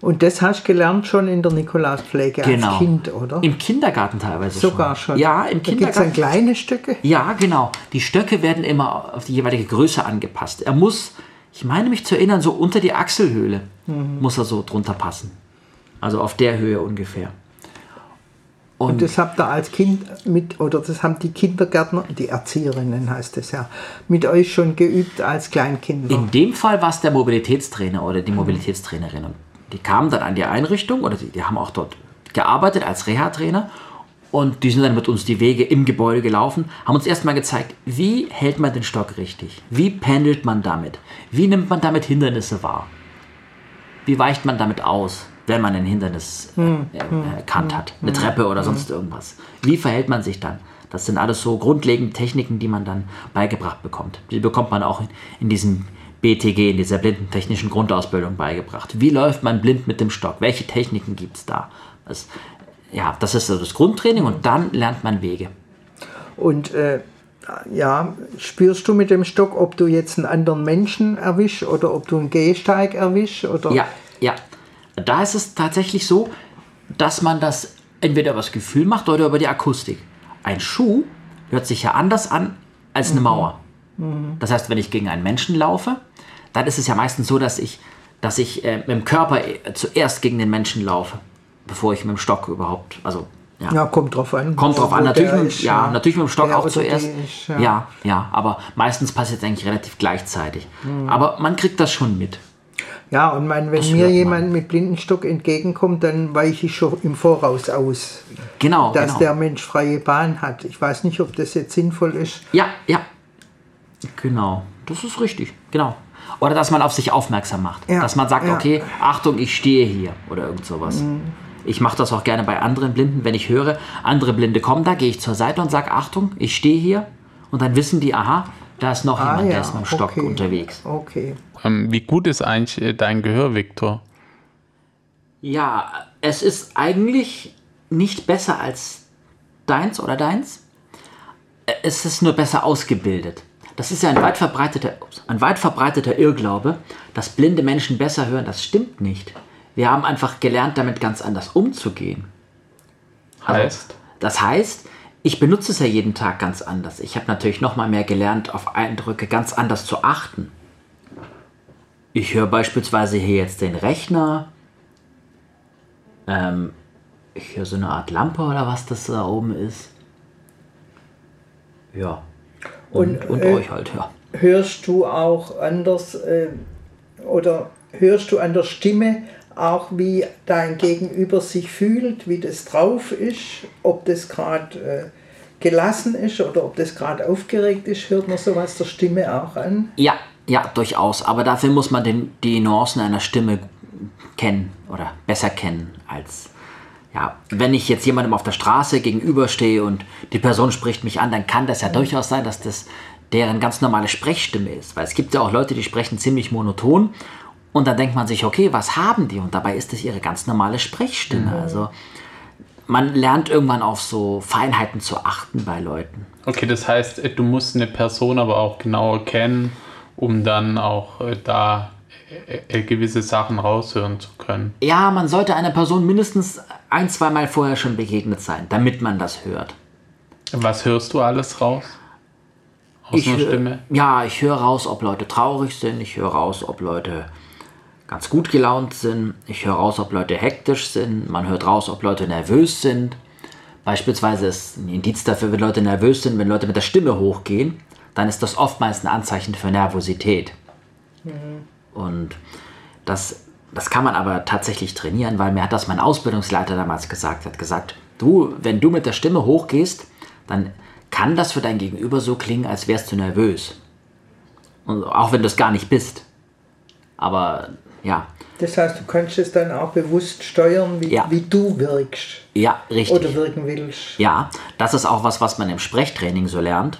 Und das hast du gelernt schon in der Nikolauspflege genau. als Kind, oder? Im Kindergarten teilweise Sogar schon. schon. Ja, im da Kindergarten. Gibt es dann kleine Stöcke? Ja, genau. Die Stöcke werden immer auf die jeweilige Größe angepasst. Er muss, ich meine mich zu erinnern, so unter die Achselhöhle mhm. muss er so drunter passen. Also auf der Höhe ungefähr. Und, und, das habt ihr als Kind mit, oder das haben die Kindergärtner, die Erzieherinnen heißt es ja, mit euch schon geübt als Kleinkinder? In dem Fall war es der Mobilitätstrainer oder die Mobilitätstrainerin. Und die kamen dann an die Einrichtung oder die, die haben auch dort gearbeitet als Reha-Trainer und die sind dann mit uns die Wege im Gebäude gelaufen, haben uns erstmal gezeigt, wie hält man den Stock richtig? Wie pendelt man damit? Wie nimmt man damit Hindernisse wahr? Wie weicht man damit aus, wenn man ein Hindernis äh, hm, äh, hm, erkannt hat? Eine hm, Treppe oder sonst irgendwas. Wie verhält man sich dann? Das sind alles so grundlegende Techniken, die man dann beigebracht bekommt. Die bekommt man auch in, in diesem BTG, in dieser blindentechnischen Grundausbildung beigebracht. Wie läuft man blind mit dem Stock? Welche Techniken gibt es da? Das, ja, das ist so das Grundtraining und dann lernt man Wege. Und äh, ja, spürst du mit dem Stock, ob du jetzt einen anderen Menschen erwischst oder ob du einen Gehsteig erwischst? Oder? Ja, ja. Da ist es tatsächlich so, dass man das entweder über das Gefühl macht oder über die Akustik. Ein Schuh hört sich ja anders an als eine mhm. Mauer. Mhm. Das heißt, wenn ich gegen einen Menschen laufe, dann ist es ja meistens so, dass ich, dass ich äh, mit dem Körper äh, zuerst gegen den Menschen laufe, bevor ich mit dem Stock überhaupt, also ja. ja, kommt drauf an. Kommt drauf an. Natürlich mit, ist, ja, natürlich mit dem Stock auch zuerst. Ist, ja. ja. ja, aber meistens passiert es eigentlich relativ gleichzeitig. Mhm. Aber man kriegt das schon mit. Ja, und mein, wenn das mir jemand man. mit Blindenstock entgegenkommt, dann weiche ich schon im Voraus aus. Genau. Dass genau. der Mensch freie Bahn hat. Ich weiß nicht, ob das jetzt sinnvoll ist. Ja, ja. Genau. Das ist richtig. Genau. Oder dass man auf sich aufmerksam macht. Ja, dass man sagt, ja. okay, Achtung, ich stehe hier oder irgend sowas. Mhm. Ich mache das auch gerne bei anderen Blinden, wenn ich höre, andere Blinde kommen da, gehe ich zur Seite und sage, Achtung, ich stehe hier. Und dann wissen die, aha, da ist noch ah, jemand, ja. der ist mit dem Stock okay. unterwegs. Okay. Ähm, wie gut ist eigentlich äh, dein Gehör, Viktor? Ja, es ist eigentlich nicht besser als deins oder deins. Es ist nur besser ausgebildet. Das ist ja ein weit verbreiteter, ein weit verbreiteter Irrglaube, dass blinde Menschen besser hören. Das stimmt nicht. Wir haben einfach gelernt, damit ganz anders umzugehen. Also, heißt? das heißt, ich benutze es ja jeden Tag ganz anders. Ich habe natürlich noch mal mehr gelernt, auf Eindrücke ganz anders zu achten. Ich höre beispielsweise hier jetzt den Rechner. Ähm, ich höre so eine Art Lampe oder was das da oben ist. Ja. Und, und, und äh, euch halt, ja. Hörst du auch anders äh, oder hörst du an der Stimme auch, wie dein Gegenüber sich fühlt, wie das drauf ist, ob das gerade äh, gelassen ist oder ob das gerade aufgeregt ist, hört man sowas der Stimme auch an? Ja, ja, durchaus. Aber dafür muss man den, die Nuancen einer Stimme kennen oder besser kennen als ja, wenn ich jetzt jemandem auf der Straße gegenüberstehe und die Person spricht mich an, dann kann das ja durchaus sein, dass das deren ganz normale Sprechstimme ist. Weil es gibt ja auch Leute, die sprechen ziemlich monoton und dann denkt man sich, okay, was haben die? Und dabei ist es ihre ganz normale Sprechstimme. Mhm. Also man lernt irgendwann auf so Feinheiten zu achten bei Leuten. Okay, das heißt, du musst eine Person aber auch genauer kennen, um dann auch äh, da äh, äh, gewisse Sachen raushören zu können. Ja, man sollte einer Person mindestens ein, zwei Mal vorher schon begegnet sein, damit man das hört. Was hörst du alles raus? Aus ich, einer Stimme? Ja, ich höre raus, ob Leute traurig sind, ich höre raus, ob Leute ganz gut gelaunt sind, ich höre raus, ob Leute hektisch sind, man hört raus, ob Leute nervös sind. Beispielsweise ist ein Indiz dafür, wenn Leute nervös sind, wenn Leute mit der Stimme hochgehen, dann ist das oftmals ein Anzeichen für Nervosität. Mhm. Und das, das kann man aber tatsächlich trainieren, weil mir hat das mein Ausbildungsleiter damals gesagt, hat gesagt, du, wenn du mit der Stimme hochgehst, dann kann das für dein Gegenüber so klingen, als wärst du nervös. Und auch wenn du es gar nicht bist. Aber Ja. Das heißt, du kannst es dann auch bewusst steuern, wie, ja. wie du wirkst. Ja, richtig. Oder wirken willst. Ja, das ist auch was, was man im Sprechtraining so lernt.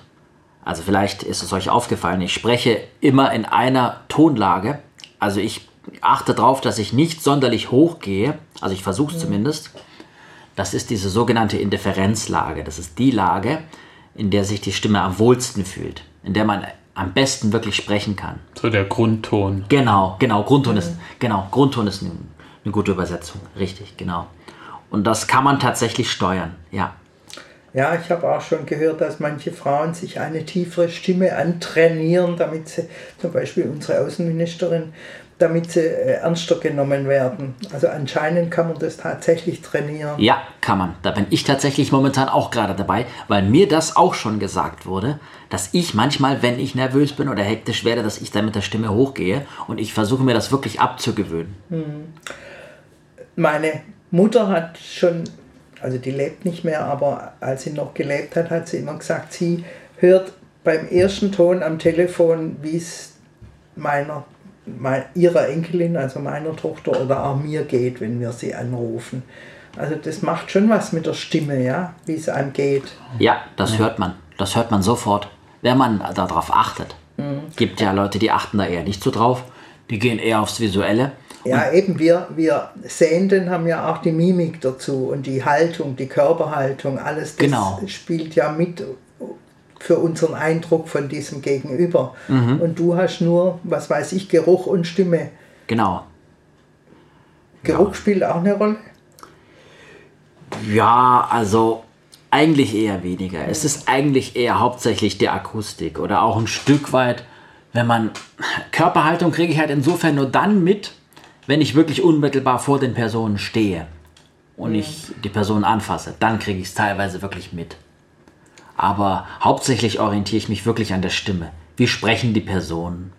Also vielleicht ist es euch aufgefallen, ich spreche immer in einer Tonlage. Also ich achte darauf, dass ich nicht sonderlich hoch gehe. Also ich versuche es mhm. zumindest. Das ist diese sogenannte Indifferenzlage. Das ist die Lage, in der sich die Stimme am wohlsten fühlt, in der man am besten wirklich sprechen kann. So der Grundton. Genau, genau, Grundton mhm. ist, genau, Grundton ist eine, eine gute Übersetzung, richtig, genau. Und das kann man tatsächlich steuern, ja. Ja, ich habe auch schon gehört, dass manche Frauen sich eine tiefere Stimme antrainieren, damit sie, zum Beispiel unsere Außenministerin, damit sie äh, ernster genommen werden. Also anscheinend kann man das tatsächlich trainieren. Ja, kann man. Da bin ich tatsächlich momentan auch gerade dabei, weil mir das auch schon gesagt wurde, dass ich manchmal, wenn ich nervös bin oder hektisch werde, dass ich dann mit der Stimme hochgehe und ich versuche mir das wirklich abzugewöhnen. Hm. Meine Mutter hat schon, also die lebt nicht mehr, aber als sie noch gelebt hat, hat sie immer gesagt, sie hört beim ersten Ton am Telefon, wie es meiner ihrer Enkelin, also meiner Tochter oder auch mir geht, wenn wir sie anrufen. Also das macht schon was mit der Stimme, ja, wie es einem geht. Ja, das ja. hört man. Das hört man sofort, wenn man darauf achtet. Mhm. Gibt ja Leute, die achten da eher nicht so drauf. Die gehen eher aufs Visuelle. Ja, eben wir, wir Sehenden haben ja auch die Mimik dazu und die Haltung, die Körperhaltung, alles das genau. spielt ja mit für unseren Eindruck von diesem Gegenüber. Mhm. Und du hast nur, was weiß ich, Geruch und Stimme. Genau. Geruch ja. spielt auch eine Rolle? Ja, also eigentlich eher weniger. Es ist eigentlich eher hauptsächlich die Akustik oder auch ein Stück weit, wenn man Körperhaltung kriege ich halt insofern nur dann mit, wenn ich wirklich unmittelbar vor den Personen stehe und mhm. ich die Person anfasse. Dann kriege ich es teilweise wirklich mit aber hauptsächlich orientiere ich mich wirklich an der Stimme. Wie sprechen die Personen?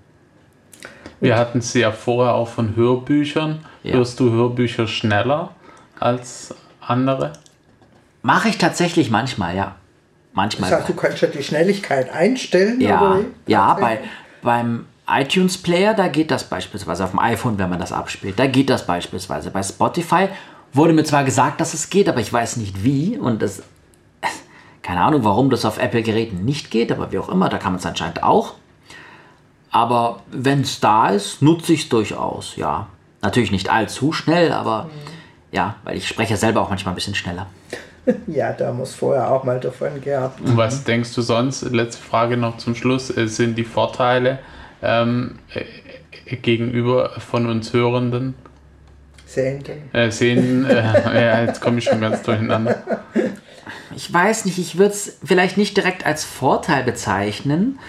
Wir hatten es ja vorher auch von Hörbüchern. Ja. Hörst du Hörbücher schneller als andere? Mache ich tatsächlich manchmal, ja. Manchmal. Das heißt, du kannst ja die Schnelligkeit einstellen? Ja, oder? ja bei, beim iTunes Player, da geht das beispielsweise auf dem iPhone, wenn man das abspielt. Da geht das beispielsweise. Bei Spotify wurde mir zwar gesagt, dass es geht, aber ich weiß nicht wie. Und das keine Ahnung, warum das auf Apple-Geräten nicht geht, aber wie auch immer, da kann man es anscheinend auch. Aber wenn es da ist, nutze ich es durchaus, ja. Natürlich nicht allzu schnell, aber mhm. ja, weil ich spreche selber auch manchmal ein bisschen schneller. Ja, da muss vorher auch mal davon gehabt. Und was denkst du sonst, letzte Frage noch zum Schluss, sind die Vorteile ähm, äh, gegenüber von uns Hörenden? Sehenden. Äh, Sehenden, äh, ja, jetzt komme ich schon ganz durcheinander. ich weiß nicht, ich würde es vielleicht nicht direkt als Vorteil bezeichnen.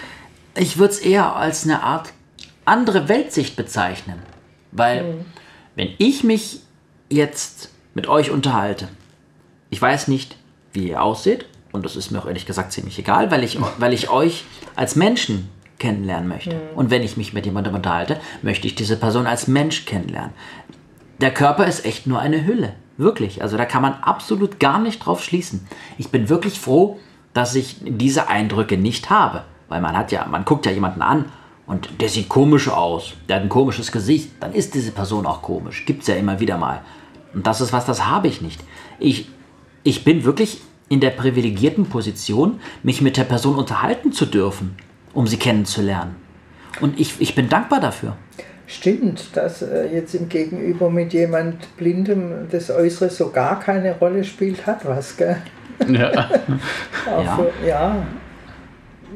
Ich würde es eher als eine Art andere Weltsicht bezeichnen. Weil, mhm. wenn ich mich jetzt mit euch unterhalte, ich weiß nicht, wie ihr aussieht, und das ist mir auch ehrlich gesagt ziemlich egal, weil ich, weil ich euch als Menschen kennenlernen möchte. Mhm. Und wenn ich mich mit jemandem unterhalte, möchte ich diese Person als Mensch kennenlernen. Der Körper ist echt nur eine Hülle. Wirklich. Also da kann man absolut gar nicht drauf schließen. Ich bin wirklich froh, dass ich diese Eindrücke nicht habe. Weil man hat ja, man guckt ja jemanden an und der sieht komisch aus, der hat ein komisches Gesicht, dann ist diese Person auch komisch. Gibt es ja immer wieder mal. Und das ist was, das habe ich nicht. Ich, ich bin wirklich in der privilegierten Position, mich mit der Person unterhalten zu dürfen, um sie kennenzulernen. Und ich, ich bin dankbar dafür. Stimmt, dass äh, jetzt im Gegenüber mit jemand Blindem das Äußere so gar keine Rolle spielt, hat was, gell? Ja. ja. Für, ja.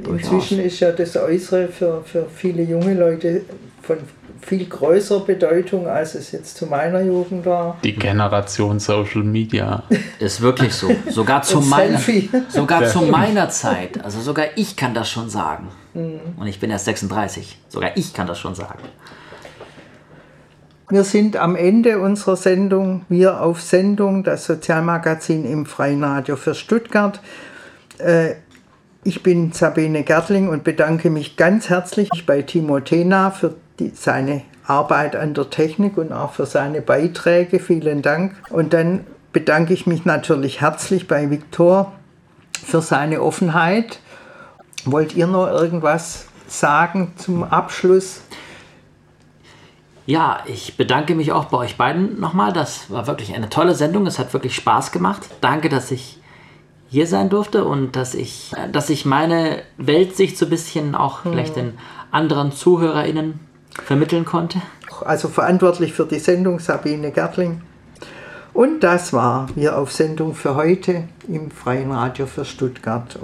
Inzwischen ist ja das Äußere für, für viele junge Leute von viel größerer Bedeutung, als es jetzt zu meiner Jugend war. Die Generation Social Media. Ist wirklich so. Sogar zu, meiner, sogar zu meiner Zeit. Also sogar ich kann das schon sagen. Mhm. Und ich bin erst 36. Sogar ich kann das schon sagen. Wir sind am Ende unserer Sendung, wir auf Sendung, das Sozialmagazin im Freien Radio für Stuttgart. Äh, ich bin Sabine Gertling und bedanke mich ganz herzlich bei Timo Tena für die, seine Arbeit an der Technik und auch für seine Beiträge. Vielen Dank. Und dann bedanke ich mich natürlich herzlich bei Viktor für seine Offenheit. Wollt ihr noch irgendwas sagen zum Abschluss? Ja, ich bedanke mich auch bei euch beiden nochmal. Das war wirklich eine tolle Sendung. Es hat wirklich Spaß gemacht. Danke, dass ich hier sein durfte und dass ich, dass ich meine Weltsicht so ein bisschen auch hm. vielleicht den anderen ZuhörerInnen vermitteln konnte. Also verantwortlich für die Sendung Sabine Gertling. Und das war wir auf Sendung für heute im Freien Radio für Stuttgart.